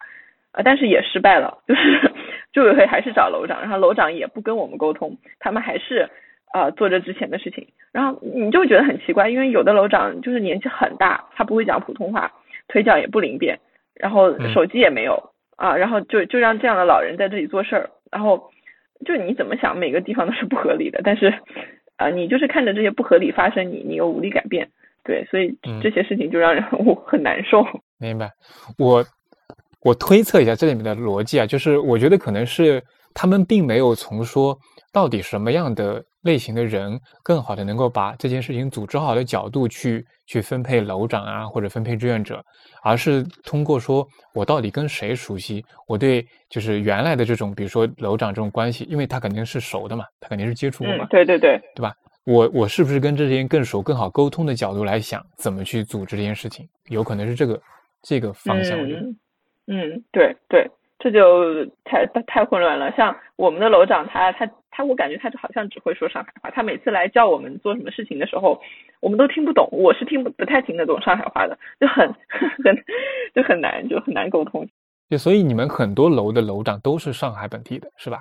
啊，但是也失败了，就是 居委会还是找楼长，然后楼长也不跟我们沟通，他们还是啊做着之前的事情，然后你就觉得很奇怪，因为有的楼长就是年纪很大，他不会讲普通话，腿脚也不灵便，然后手机也没有啊，然后就就让这样的老人在这里做事儿，然后就你怎么想，每个地方都是不合理的，但是。啊，你就是看着这些不合理发生，你你又无力改变，对，所以这些事情就让人 我很难受。明白，我我推测一下这里面的逻辑啊，就是我觉得可能是他们并没有从说到底什么样的类型的人更好的能够把这件事情组织好的角度去去分配楼长啊或者分配志愿者，而是通过说我到底跟谁熟悉，我对就是原来的这种比如说楼长这种关系，因为他肯定是熟的嘛，他肯定是接触过嘛，对对对。对吧？我我是不是跟这些人更熟、更好沟通的角度来想，怎么去组织这件事情？有可能是这个这个方向。嗯嗯，对对，这就太太混乱了。像我们的楼长，他他他，我感觉他就好像只会说上海话。他每次来叫我们做什么事情的时候，我们都听不懂。我是听不不太听得懂上海话的，就很 很就很难，就很难沟通。就所以你们很多楼的楼长都是上海本地的，是吧？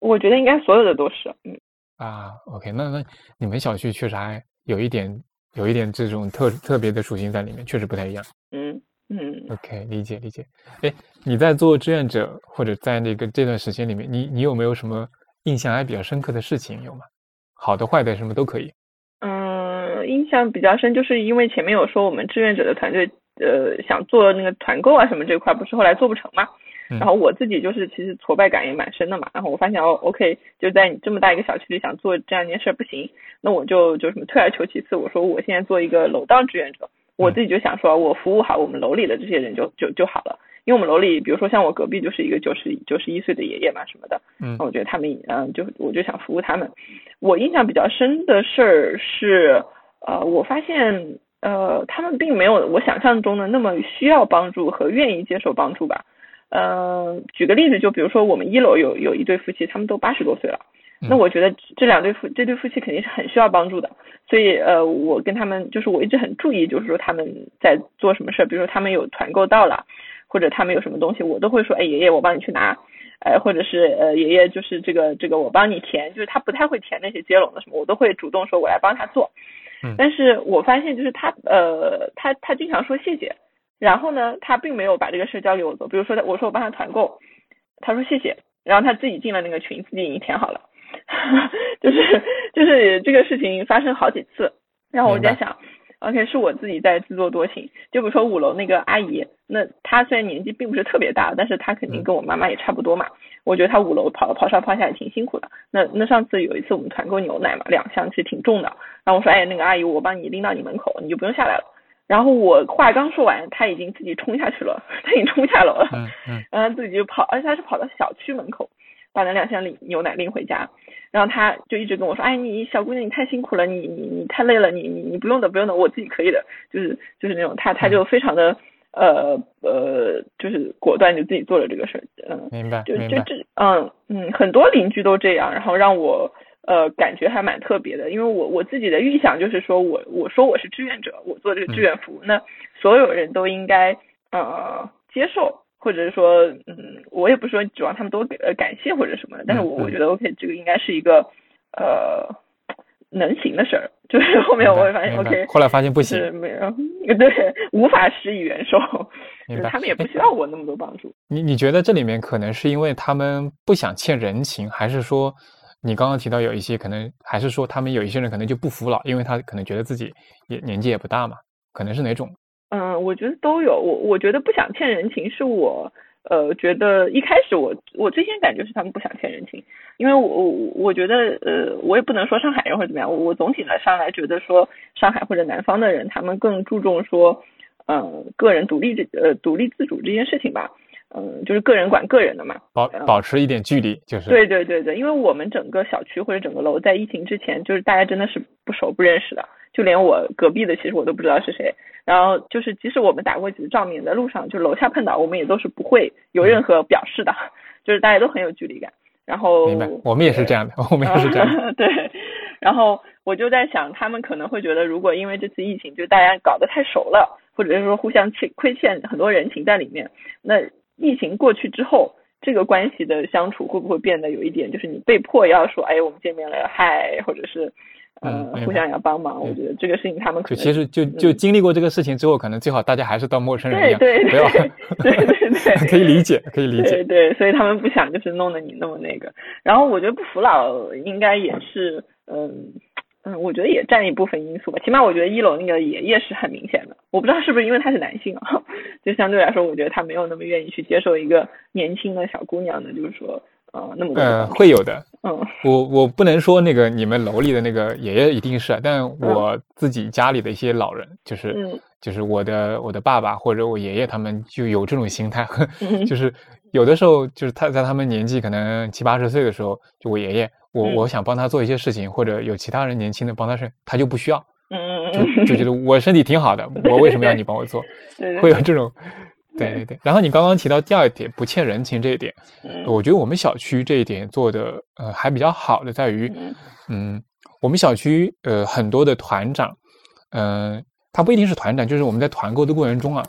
我觉得应该所有的都是，嗯。啊，OK，那那你们小区确实还有一点有一点这种特特别的属性在里面，确实不太一样。嗯嗯，OK，理解理解。哎，你在做志愿者或者在那个这段时间里面，你你有没有什么印象还比较深刻的事情有吗？好的坏的什么都可以。嗯，印象比较深，就是因为前面有说我们志愿者的团队呃想做那个团购啊什么这块，不是后来做不成嘛？然后我自己就是其实挫败感也蛮深的嘛，然后我发现哦，OK，就在你这么大一个小区里想做这样一件事不行，那我就就什么退而求其次，我说我现在做一个楼道志愿者，我自己就想说我服务好我们楼里的这些人就就就好了，因为我们楼里比如说像我隔壁就是一个九十九十一岁的爷爷嘛什么的，嗯，我觉得他们嗯就我就想服务他们，我印象比较深的事儿是呃我发现呃他们并没有我想象中的那么需要帮助和愿意接受帮助吧。嗯，举个例子，就比如说我们一楼有有一对夫妻，他们都八十多岁了，那我觉得这两对夫这对夫妻肯定是很需要帮助的，所以呃，我跟他们就是我一直很注意，就是说他们在做什么事儿，比如说他们有团购到了，或者他们有什么东西，我都会说，哎，爷爷我帮你去拿，哎，或者是呃爷爷就是这个这个我帮你填，就是他不太会填那些接龙的什么，我都会主动说我来帮他做，但是我发现就是他呃他他经常说谢谢。然后呢，他并没有把这个事交给我做。比如说，我说我帮他团购，他说谢谢，然后他自己进了那个群，自己已经填好了。就是就是这个事情发生好几次，然后我在想，OK，是我自己在自作多情。就比如说五楼那个阿姨，那她虽然年纪并不是特别大，但是她肯定跟我妈妈也差不多嘛。我觉得她五楼跑跑上跑下也挺辛苦的。那那上次有一次我们团购牛奶嘛，两箱其实挺重的。然后我说，哎，那个阿姨，我帮你拎到你门口，你就不用下来了。然后我话刚说完，她已经自己冲下去了，她已经冲下楼了，嗯嗯，然后自己就跑，而且她是跑到小区门口，把那两箱里牛奶拎回家，然后他就一直跟我说，哎，你小姑娘你太辛苦了，你你你太累了，你你你不用的不用的，我自己可以的，就是就是那种他他就非常的呃呃，就是果断就自己做了这个事儿，嗯，明白，就就这，嗯嗯，很多邻居都这样，然后让我。呃，感觉还蛮特别的，因为我我自己的预想就是说，我我说我是志愿者，我做这个志愿服务，那所有人都应该呃接受，或者是说，嗯，我也不说指望他们多呃感谢或者什么的，但是我我觉得 OK，这个应该是一个呃能行的事儿，就是后面我会发现 OK，后来发现不行，没有，对，无法施以援手，就是他们也不需要我那么多帮助。你你觉得这里面可能是因为他们不想欠人情，还是说？你刚刚提到有一些可能，还是说他们有一些人可能就不服老，因为他可能觉得自己也年纪也不大嘛，可能是哪种？嗯，我觉得都有。我我觉得不想欠人情，是我呃觉得一开始我我最先感觉是他们不想欠人情，因为我我我觉得呃我也不能说上海人或者怎么样，我我总体的上来觉得说上海或者南方的人他们更注重说嗯个人独立这呃独立自主这件事情吧。嗯，就是个人管个人的嘛，保保持一点距离，就是对对对对，因为我们整个小区或者整个楼在疫情之前，就是大家真的是不熟不认识的，就连我隔壁的其实我都不知道是谁。然后就是即使我们打过几次照面，在路上就楼下碰到，我们也都是不会有任何表示的，就是大家都很有距离感。然后明白，我们也是这样的，我们也是这样。对，然后我就在想，他们可能会觉得，如果因为这次疫情，就大家搞得太熟了，或者是说互相欠亏欠很多人情在里面，那疫情过去之后，这个关系的相处会不会变得有一点，就是你被迫要说，哎，我们见面了，嗨，或者是。嗯，互相要帮忙，我觉得这个事情他们可能就其实就就经历过这个事情之后，可能最好大家还是当陌生人一样，对不要，对对对，可以理解，可以理解，对对，所以他们不想就是弄得你那么那个。然后我觉得不服老应该也是，嗯嗯，我觉得也占一部分因素吧。起码我觉得一楼那个爷爷是很明显的，我不知道是不是因为他是男性啊，就相对来说，我觉得他没有那么愿意去接受一个年轻的小姑娘的，就是说。啊，那么呃，会有的。嗯，我我不能说那个你们楼里的那个爷爷一定是，但我自己家里的一些老人，就是就是我的我的爸爸或者我爷爷他们就有这种心态，就是有的时候就是他在他们年纪可能七八十岁的时候，就我爷爷，我我想帮他做一些事情，或者有其他人年轻的帮他事，他就不需要，嗯嗯嗯，就就觉得我身体挺好的，我为什么要你帮我做？会有这种。对对对，然后你刚刚提到第二点不欠人情这一点，我觉得我们小区这一点做的呃还比较好的在于，嗯，我们小区呃很多的团长，嗯，他不一定是团长，就是我们在团购的过程中啊，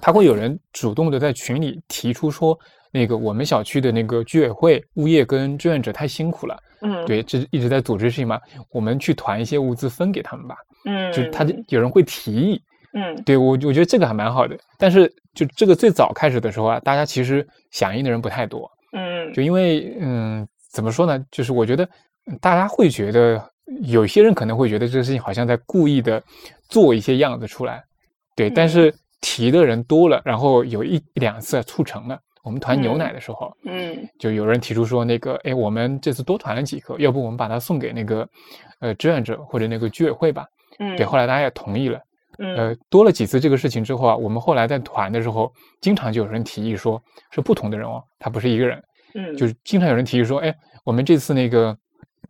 他会有人主动的在群里提出说，那个我们小区的那个居委会物业跟志愿者太辛苦了，嗯，对，这一直在组织事情嘛，我们去团一些物资分给他们吧，嗯，就他有人会提议。嗯，对我我觉得这个还蛮好的，但是就这个最早开始的时候啊，大家其实响应的人不太多。嗯，就因为嗯，怎么说呢？就是我觉得大家会觉得有些人可能会觉得这个事情好像在故意的做一些样子出来。对，但是提的人多了，然后有一一两次促成了。我们团牛奶的时候，嗯，就有人提出说那个，哎，我们这次多团了几颗，要不我们把它送给那个呃志愿者或者那个居委会吧。嗯，对，后来大家也同意了。呃，多了几次这个事情之后啊，我们后来在团的时候，经常就有人提议说，是不同的人哦，他不是一个人，嗯，就是经常有人提议说，哎，我们这次那个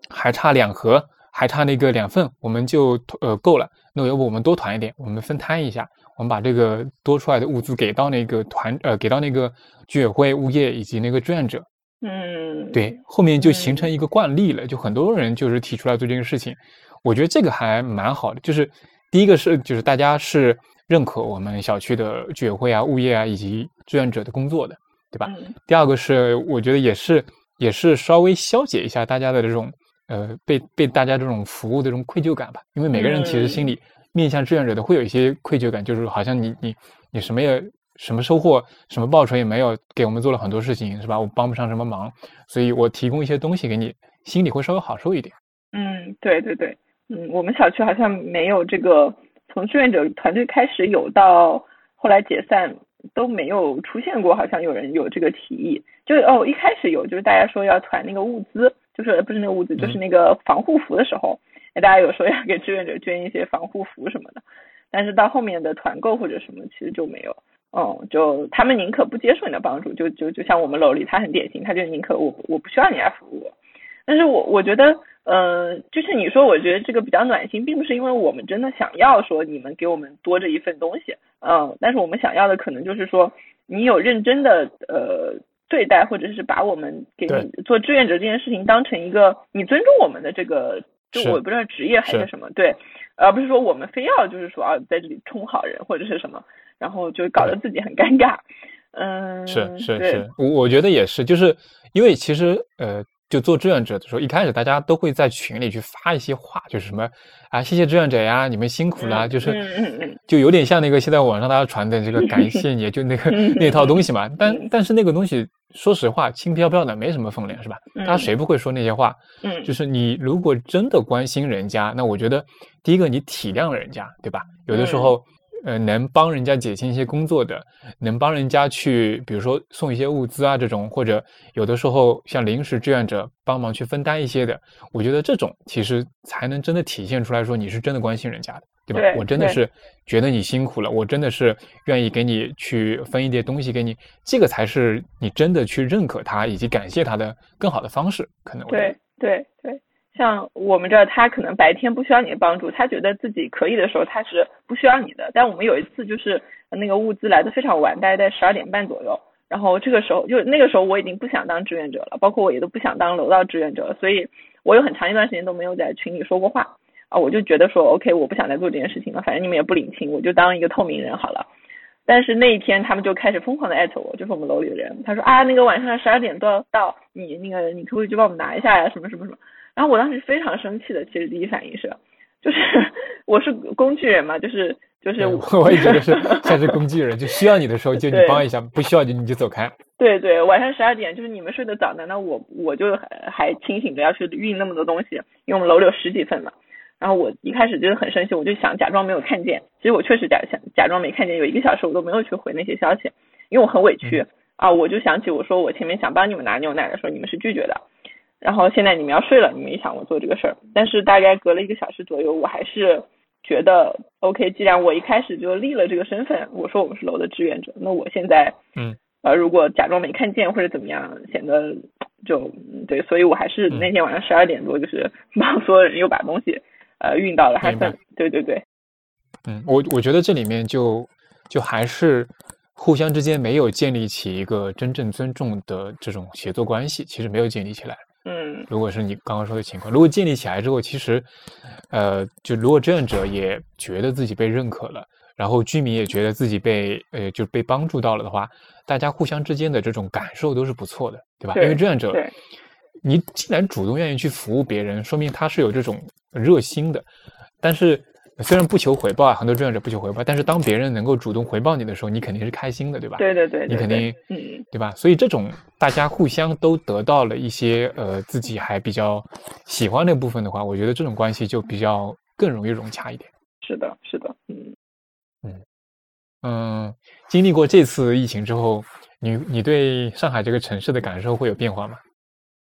还差两盒，还差那个两份，我们就呃够了，那要不我们多团一点，我们分摊一下，我们把这个多出来的物资给到那个团，呃，给到那个居委会、物业以及那个志愿者，嗯，对，后面就形成。一个惯例了，就很多人就是提出来做这个事情，我觉得这个还蛮好的，就是。第一个是，就是大家是认可我们小区的居委会啊、物业啊以及志愿者的工作的，对吧？第二个是，我觉得也是，也是稍微消解一下大家的这种，呃，被被大家这种服务的这种愧疚感吧。因为每个人其实心里面向志愿者的会有一些愧疚感，就是好像你你你什么也什么收获、什么报酬也没有，给我们做了很多事情，是吧？我帮不上什么忙，所以我提供一些东西给你，心里会稍微好受一点。嗯，对对对。嗯，我们小区好像没有这个，从志愿者团队开始有到后来解散都没有出现过，好像有人有这个提议。就哦，一开始有，就是大家说要团那个物资，就是不是那个物资，就是那个防护服的时候，哎，大家有说要给志愿者捐一些防护服什么的。但是到后面的团购或者什么，其实就没有。嗯，就他们宁可不接受你的帮助，就就就像我们楼里，他很典型，他就宁可我我不需要你来服务。但是我我觉得。呃，就是你说，我觉得这个比较暖心，并不是因为我们真的想要说你们给我们多这一份东西，嗯，但是我们想要的可能就是说，你有认真的呃对待，或者是把我们给你做志愿者这件事情当成一个你尊重我们的这个，就我不知道职业还是什么，对，而不是说我们非要就是说啊在这里充好人或者是什么，然后就搞得自己很尴尬，嗯，是是是，我我觉得也是，就是因为其实呃。就做志愿者的时候，一开始大家都会在群里去发一些话，就是什么啊，谢谢志愿者呀，你们辛苦了，就是就有点像那个现在网上大家传的这个感谢你，就那个那套东西嘛。但但是那个东西，说实话，轻飘飘的，没什么分量，是吧？大家谁不会说那些话？嗯，就是你如果真的关心人家，那我觉得第一个你体谅人家，对吧？有的时候。呃，能帮人家减轻一些工作的，能帮人家去，比如说送一些物资啊，这种或者有的时候像临时志愿者帮忙去分担一些的，我觉得这种其实才能真的体现出来说你是真的关心人家的，对吧？我真的是觉得你辛苦了，我真的是愿意给你去分一点东西给你，这个才是你真的去认可他以及感谢他的更好的方式，可能对对对。像我们这儿，他可能白天不需要你的帮助，他觉得自己可以的时候，他是不需要你的。但我们有一次就是那个物资来的非常晚，大概在十二点半左右，然后这个时候就那个时候我已经不想当志愿者了，包括我也都不想当楼道志愿者了，所以我有很长一段时间都没有在群里说过话啊，我就觉得说 OK，我不想再做这件事情了，反正你们也不领情，我就当一个透明人好了。但是那一天他们就开始疯狂的艾特我，就是我们楼里的人，他说啊那个晚上十二点都要到，你那个你可不可以去帮我们拿一下呀，什么什么什么。然后我当时非常生气的，其实第一反应是，就是 我是工具人嘛，就是就是我也觉得是 像是工具人，就需要你的时候就你帮一下，不需要你你就走开。对对，晚上十二点就是你们睡得早，难道我我就还还清醒着要去运那么多东西？因为我们楼里有十几份嘛。然后我一开始就是很生气，我就想假装没有看见，其实我确实假想假装没看见，有一个小时我都没有去回那些消息，因为我很委屈啊。我就想起我说我前面想帮你们拿牛奶的时候，你们是拒绝的。然后现在你们要睡了，你们也想我做这个事儿，但是大概隔了一个小时左右，我还是觉得 OK。既然我一开始就立了这个身份，我说我们是楼的志愿者，那我现在，嗯，呃，如果假装没看见或者怎么样，显得就对，所以我还是那天晚上十二点多，就是帮所有人又把东西呃运到了，还算对对对。嗯，我我觉得这里面就就还是互相之间没有建立起一个真正尊重的这种协作关系，其实没有建立起来。嗯，如果是你刚刚说的情况，如果建立起来之后，其实，呃，就如果志愿者也觉得自己被认可了，然后居民也觉得自己被呃就被帮助到了的话，大家互相之间的这种感受都是不错的，对吧？因为志愿者，你既然主动愿意去服务别人，说明他是有这种热心的，但是。虽然不求回报啊，很多志愿者不求回报，但是当别人能够主动回报你的时候，你肯定是开心的，对吧？对对对，你肯定，嗯，对吧？所以这种大家互相都得到了一些呃自己还比较喜欢的部分的话，我觉得这种关系就比较更容易融洽一点。是的，是的，嗯嗯嗯，经历过这次疫情之后，你你对上海这个城市的感受会有变化吗？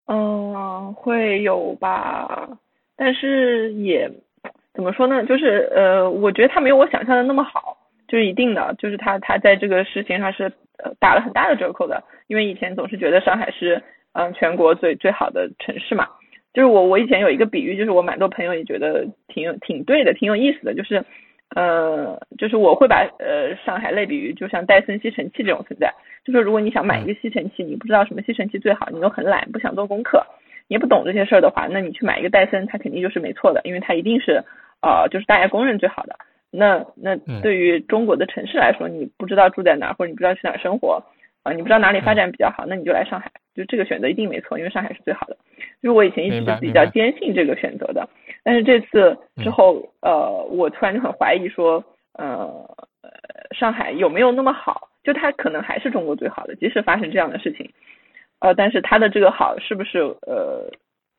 嗯，会有吧，但是也。怎么说呢？就是呃，我觉得他没有我想象的那么好，就是一定的，就是他他在这个事情上是呃打了很大的折扣的。因为以前总是觉得上海是嗯全国最最好的城市嘛。就是我我以前有一个比喻，就是我蛮多朋友也觉得挺有挺对的，挺有意思的，就是呃就是我会把呃上海类比于就像戴森吸尘器这种存在。就是如果你想买一个吸尘器，你不知道什么吸尘器最好，你又很懒，不想做功课，你也不懂这些事儿的话，那你去买一个戴森，它肯定就是没错的，因为它一定是。呃，就是大家公认最好的。那那对于中国的城市来说，你不知道住在哪，或者你不知道去哪儿生活，啊，你不知道哪里发展比较好，那你就来上海，就这个选择一定没错，因为上海是最好的。就是我以前一直是比较坚信这个选择的，但是这次之后，呃，我突然就很怀疑说，呃，上海有没有那么好？就它可能还是中国最好的，即使发生这样的事情，呃，但是它的这个好是不是呃？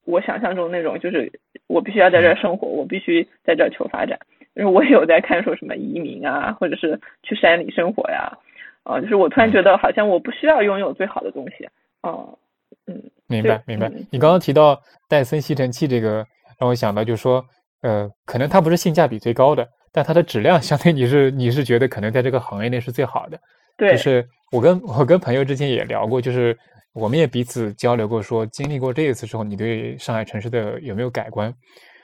我想象中那种就是我必须要在这儿生活，我必须在这儿求发展。就是我有在看说什么移民啊，或者是去山里生活呀，啊，就是我突然觉得好像我不需要拥有最好的东西。哦，嗯，明白明白。你刚刚提到戴森吸尘器这个，让我想到就是说，呃，可能它不是性价比最高的，但它的质量相对你是你是觉得可能在这个行业内是最好的。对，就是我跟我跟朋友之前也聊过，就是。我们也彼此交流过，说经历过这一次之后，你对上海城市的有没有改观？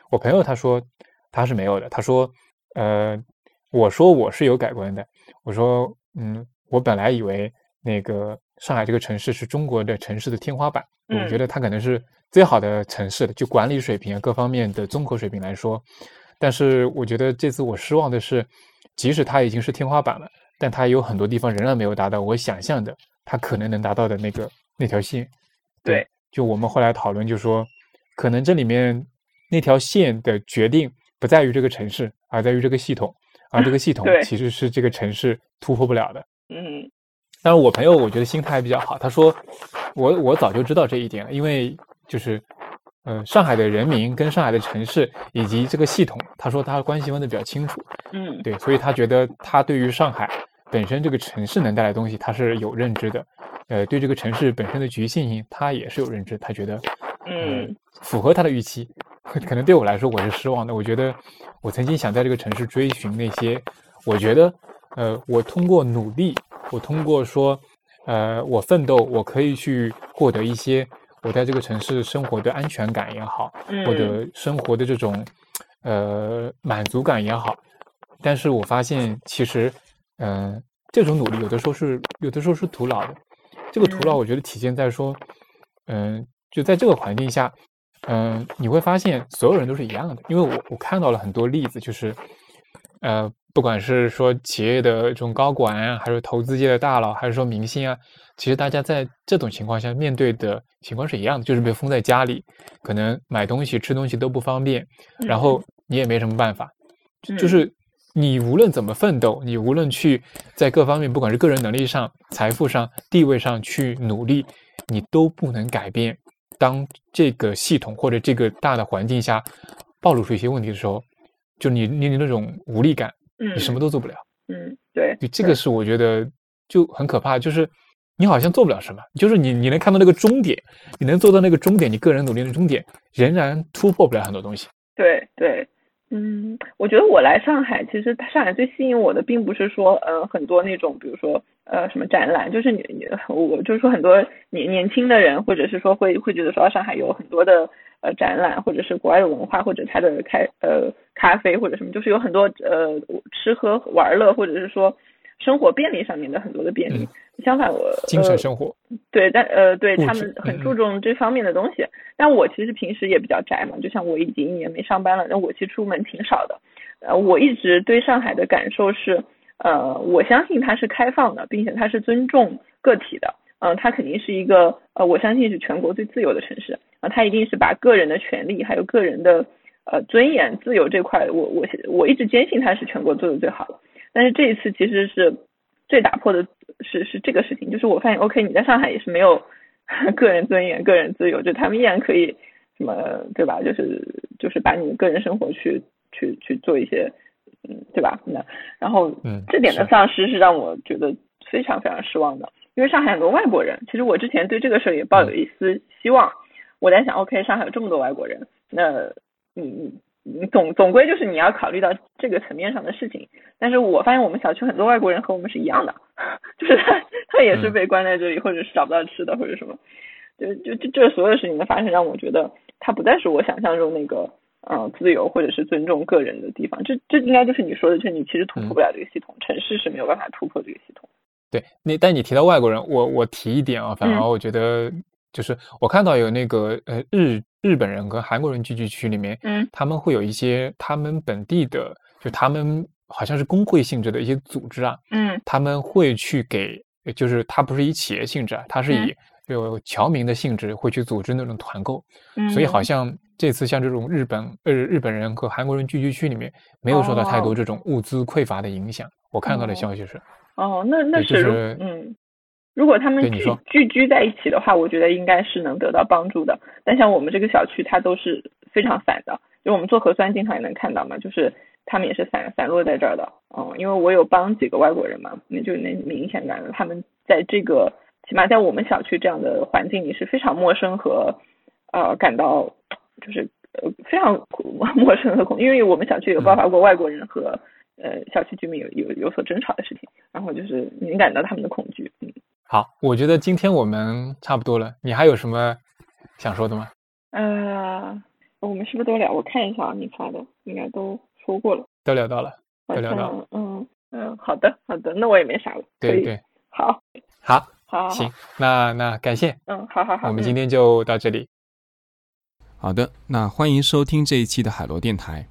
我朋友他说他是没有的。他说，呃，我说我是有改观的。我说，嗯，我本来以为那个上海这个城市是中国的城市的天花板，我觉得它可能是最好的城市的，就管理水平啊各方面的综合水平来说。但是我觉得这次我失望的是，即使它已经是天花板了，但它有很多地方仍然没有达到我想象的它可能能达到的那个。那条线，对，就我们后来讨论，就说，可能这里面那条线的决定不在于这个城市，而在于这个系统，而这个系统其实是这个城市突破不了的。嗯，但是我朋友我觉得心态比较好，他说，我我早就知道这一点了，因为就是，呃，上海的人民跟上海的城市以及这个系统，他说他关系问的比较清楚。嗯，对，所以他觉得他对于上海本身这个城市能带来东西，他是有认知的。呃，对这个城市本身的局限性，他也是有认知，他觉得，嗯，符合他的预期。可能对我来说，我是失望的。我觉得，我曾经想在这个城市追寻那些，我觉得，呃，我通过努力，我通过说，呃，我奋斗，我可以去获得一些我在这个城市生活的安全感也好，或者生活的这种，呃，满足感也好。但是我发现，其实，嗯，这种努力有的时候是，有的时候是徒劳的。这个徒劳，我觉得体现在说，嗯，就在这个环境下，嗯，你会发现所有人都是一样的，因为我我看到了很多例子，就是呃，不管是说企业的这种高管啊，还是投资界的大佬，还是说明星啊，其实大家在这种情况下面对的情况是一样的，就是被封在家里，可能买东西、吃东西都不方便，然后你也没什么办法，就是你无论怎么奋斗，你无论去在各方面，不管是个人能力上、财富上、地位上去努力，你都不能改变。当这个系统或者这个大的环境下暴露出一些问题的时候，就你你你那种无力感，嗯，你什么都做不了。嗯，对，就这个是我觉得就很可怕，就是你好像做不了什么，就是你你能看到那个终点，你能做到那个终点，你个人努力的终点，仍然突破不了很多东西。对对。嗯，我觉得我来上海，其实上海最吸引我的，并不是说，呃，很多那种，比如说，呃，什么展览，就是你你，我就是说很多年年轻的人，或者是说会会觉得说，上海有很多的呃展览，或者是国外的文化，或者它的开呃咖啡或者什么，就是有很多呃吃喝玩乐，或者是说。生活便利上面的很多的便利，相反我精神生活对，但呃对他们很注重这方面的东西。但我其实平时也比较宅嘛，就像我已经一年没上班了，那我其实出门挺少的。呃，我一直对上海的感受是，呃，我相信它是开放的，并且它是尊重个体的。嗯，它肯定是一个呃，我相信是全国最自由的城市啊，它一定是把个人的权利还有个人的呃尊严、自由这块，我我我一直坚信它是全国做的最好的。但是这一次其实是最打破的是是这个事情，就是我发现，OK，你在上海也是没有 个人尊严、个人自由，就他们依然可以什么，对吧？就是就是把你的个人生活去去去做一些，嗯，对吧？那然后，嗯，这点的丧失是让我觉得非常非常失望的，因为上海很多外国人，其实我之前对这个事儿也抱有一丝希望，我在想，OK，上海有这么多外国人，那你你。你总总归就是你要考虑到这个层面上的事情，但是我发现我们小区很多外国人和我们是一样的，就是他他也是被关在这里，或者是找不到吃的，或者什么，就就就这所有事情的发生，让我觉得他不再是我想象中那个嗯自由或者是尊重个人的地方，这这应该就是你说的，就是你其实突破不了这个系统，城市是没有办法突破这个系统。对，那但你提到外国人，我我提一点啊，反而我觉得。就是我看到有那个呃日日本人和韩国人聚居区里面，嗯，他们会有一些他们本地的，就他们好像是工会性质的一些组织啊，嗯，他们会去给，就是他不是以企业性质啊，他是以有侨民的性质会去组织那种团购，嗯，所以好像这次像这种日本呃日本人和韩国人聚居区里面没有受到太多这种物资匮乏的影响，我看到的消息是，哦，那那就是嗯。如果他们聚聚居在一起的话，我觉得应该是能得到帮助的。但像我们这个小区，它都是非常散的，就我们做核酸经常也能看到嘛，就是他们也是散散落在这儿的。嗯，因为我有帮几个外国人嘛，那就能明显感到他们在这个起码在我们小区这样的环境里是非常陌生和呃感到就是呃非常 陌生和恐，因为我们小区有爆发过外国人和呃小区居民有有有所争吵的事情，然后就是敏感到他们的恐惧，嗯。好，我觉得今天我们差不多了。你还有什么想说的吗？呃，我们是不是都聊？我看一下啊，你发的应该都说过了，都聊到了，都聊到了。嗯嗯，好的好的，那我也没啥了。对对，好，好，好，行，那那感谢。嗯，好好好，我们今天就到这里。好的，那欢迎收听这一期的海螺电台。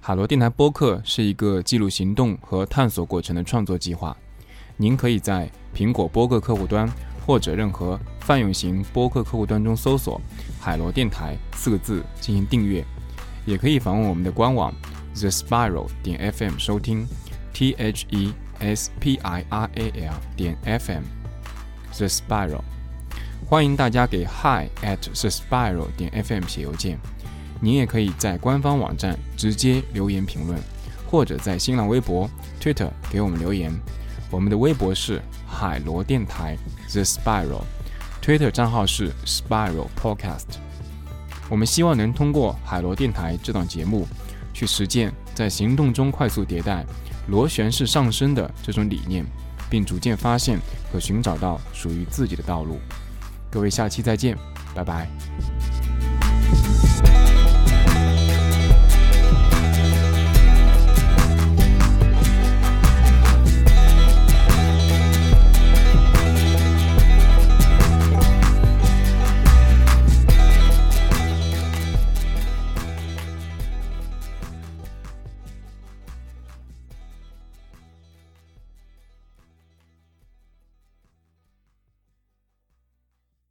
海螺电台播客是一个记录行动和探索过程的创作计划。您可以在苹果播客客户端或者任何泛用型播客客户端中搜索“海螺电台”四个字进行订阅，也可以访问我们的官网 the spiral 点 fm 收听 t h e s p i r a l 点 f m the spiral。欢迎大家给 hi at the spiral 点 fm 写邮件。您也可以在官方网站直接留言评论，或者在新浪微博、Twitter 给我们留言。我们的微博是海螺电台 The Spiral，Twitter 账号是 Spiral Podcast。我们希望能通过海螺电台这档节目，去实践在行动中快速迭代、螺旋式上升的这种理念，并逐渐发现和寻找到属于自己的道路。各位，下期再见，拜拜。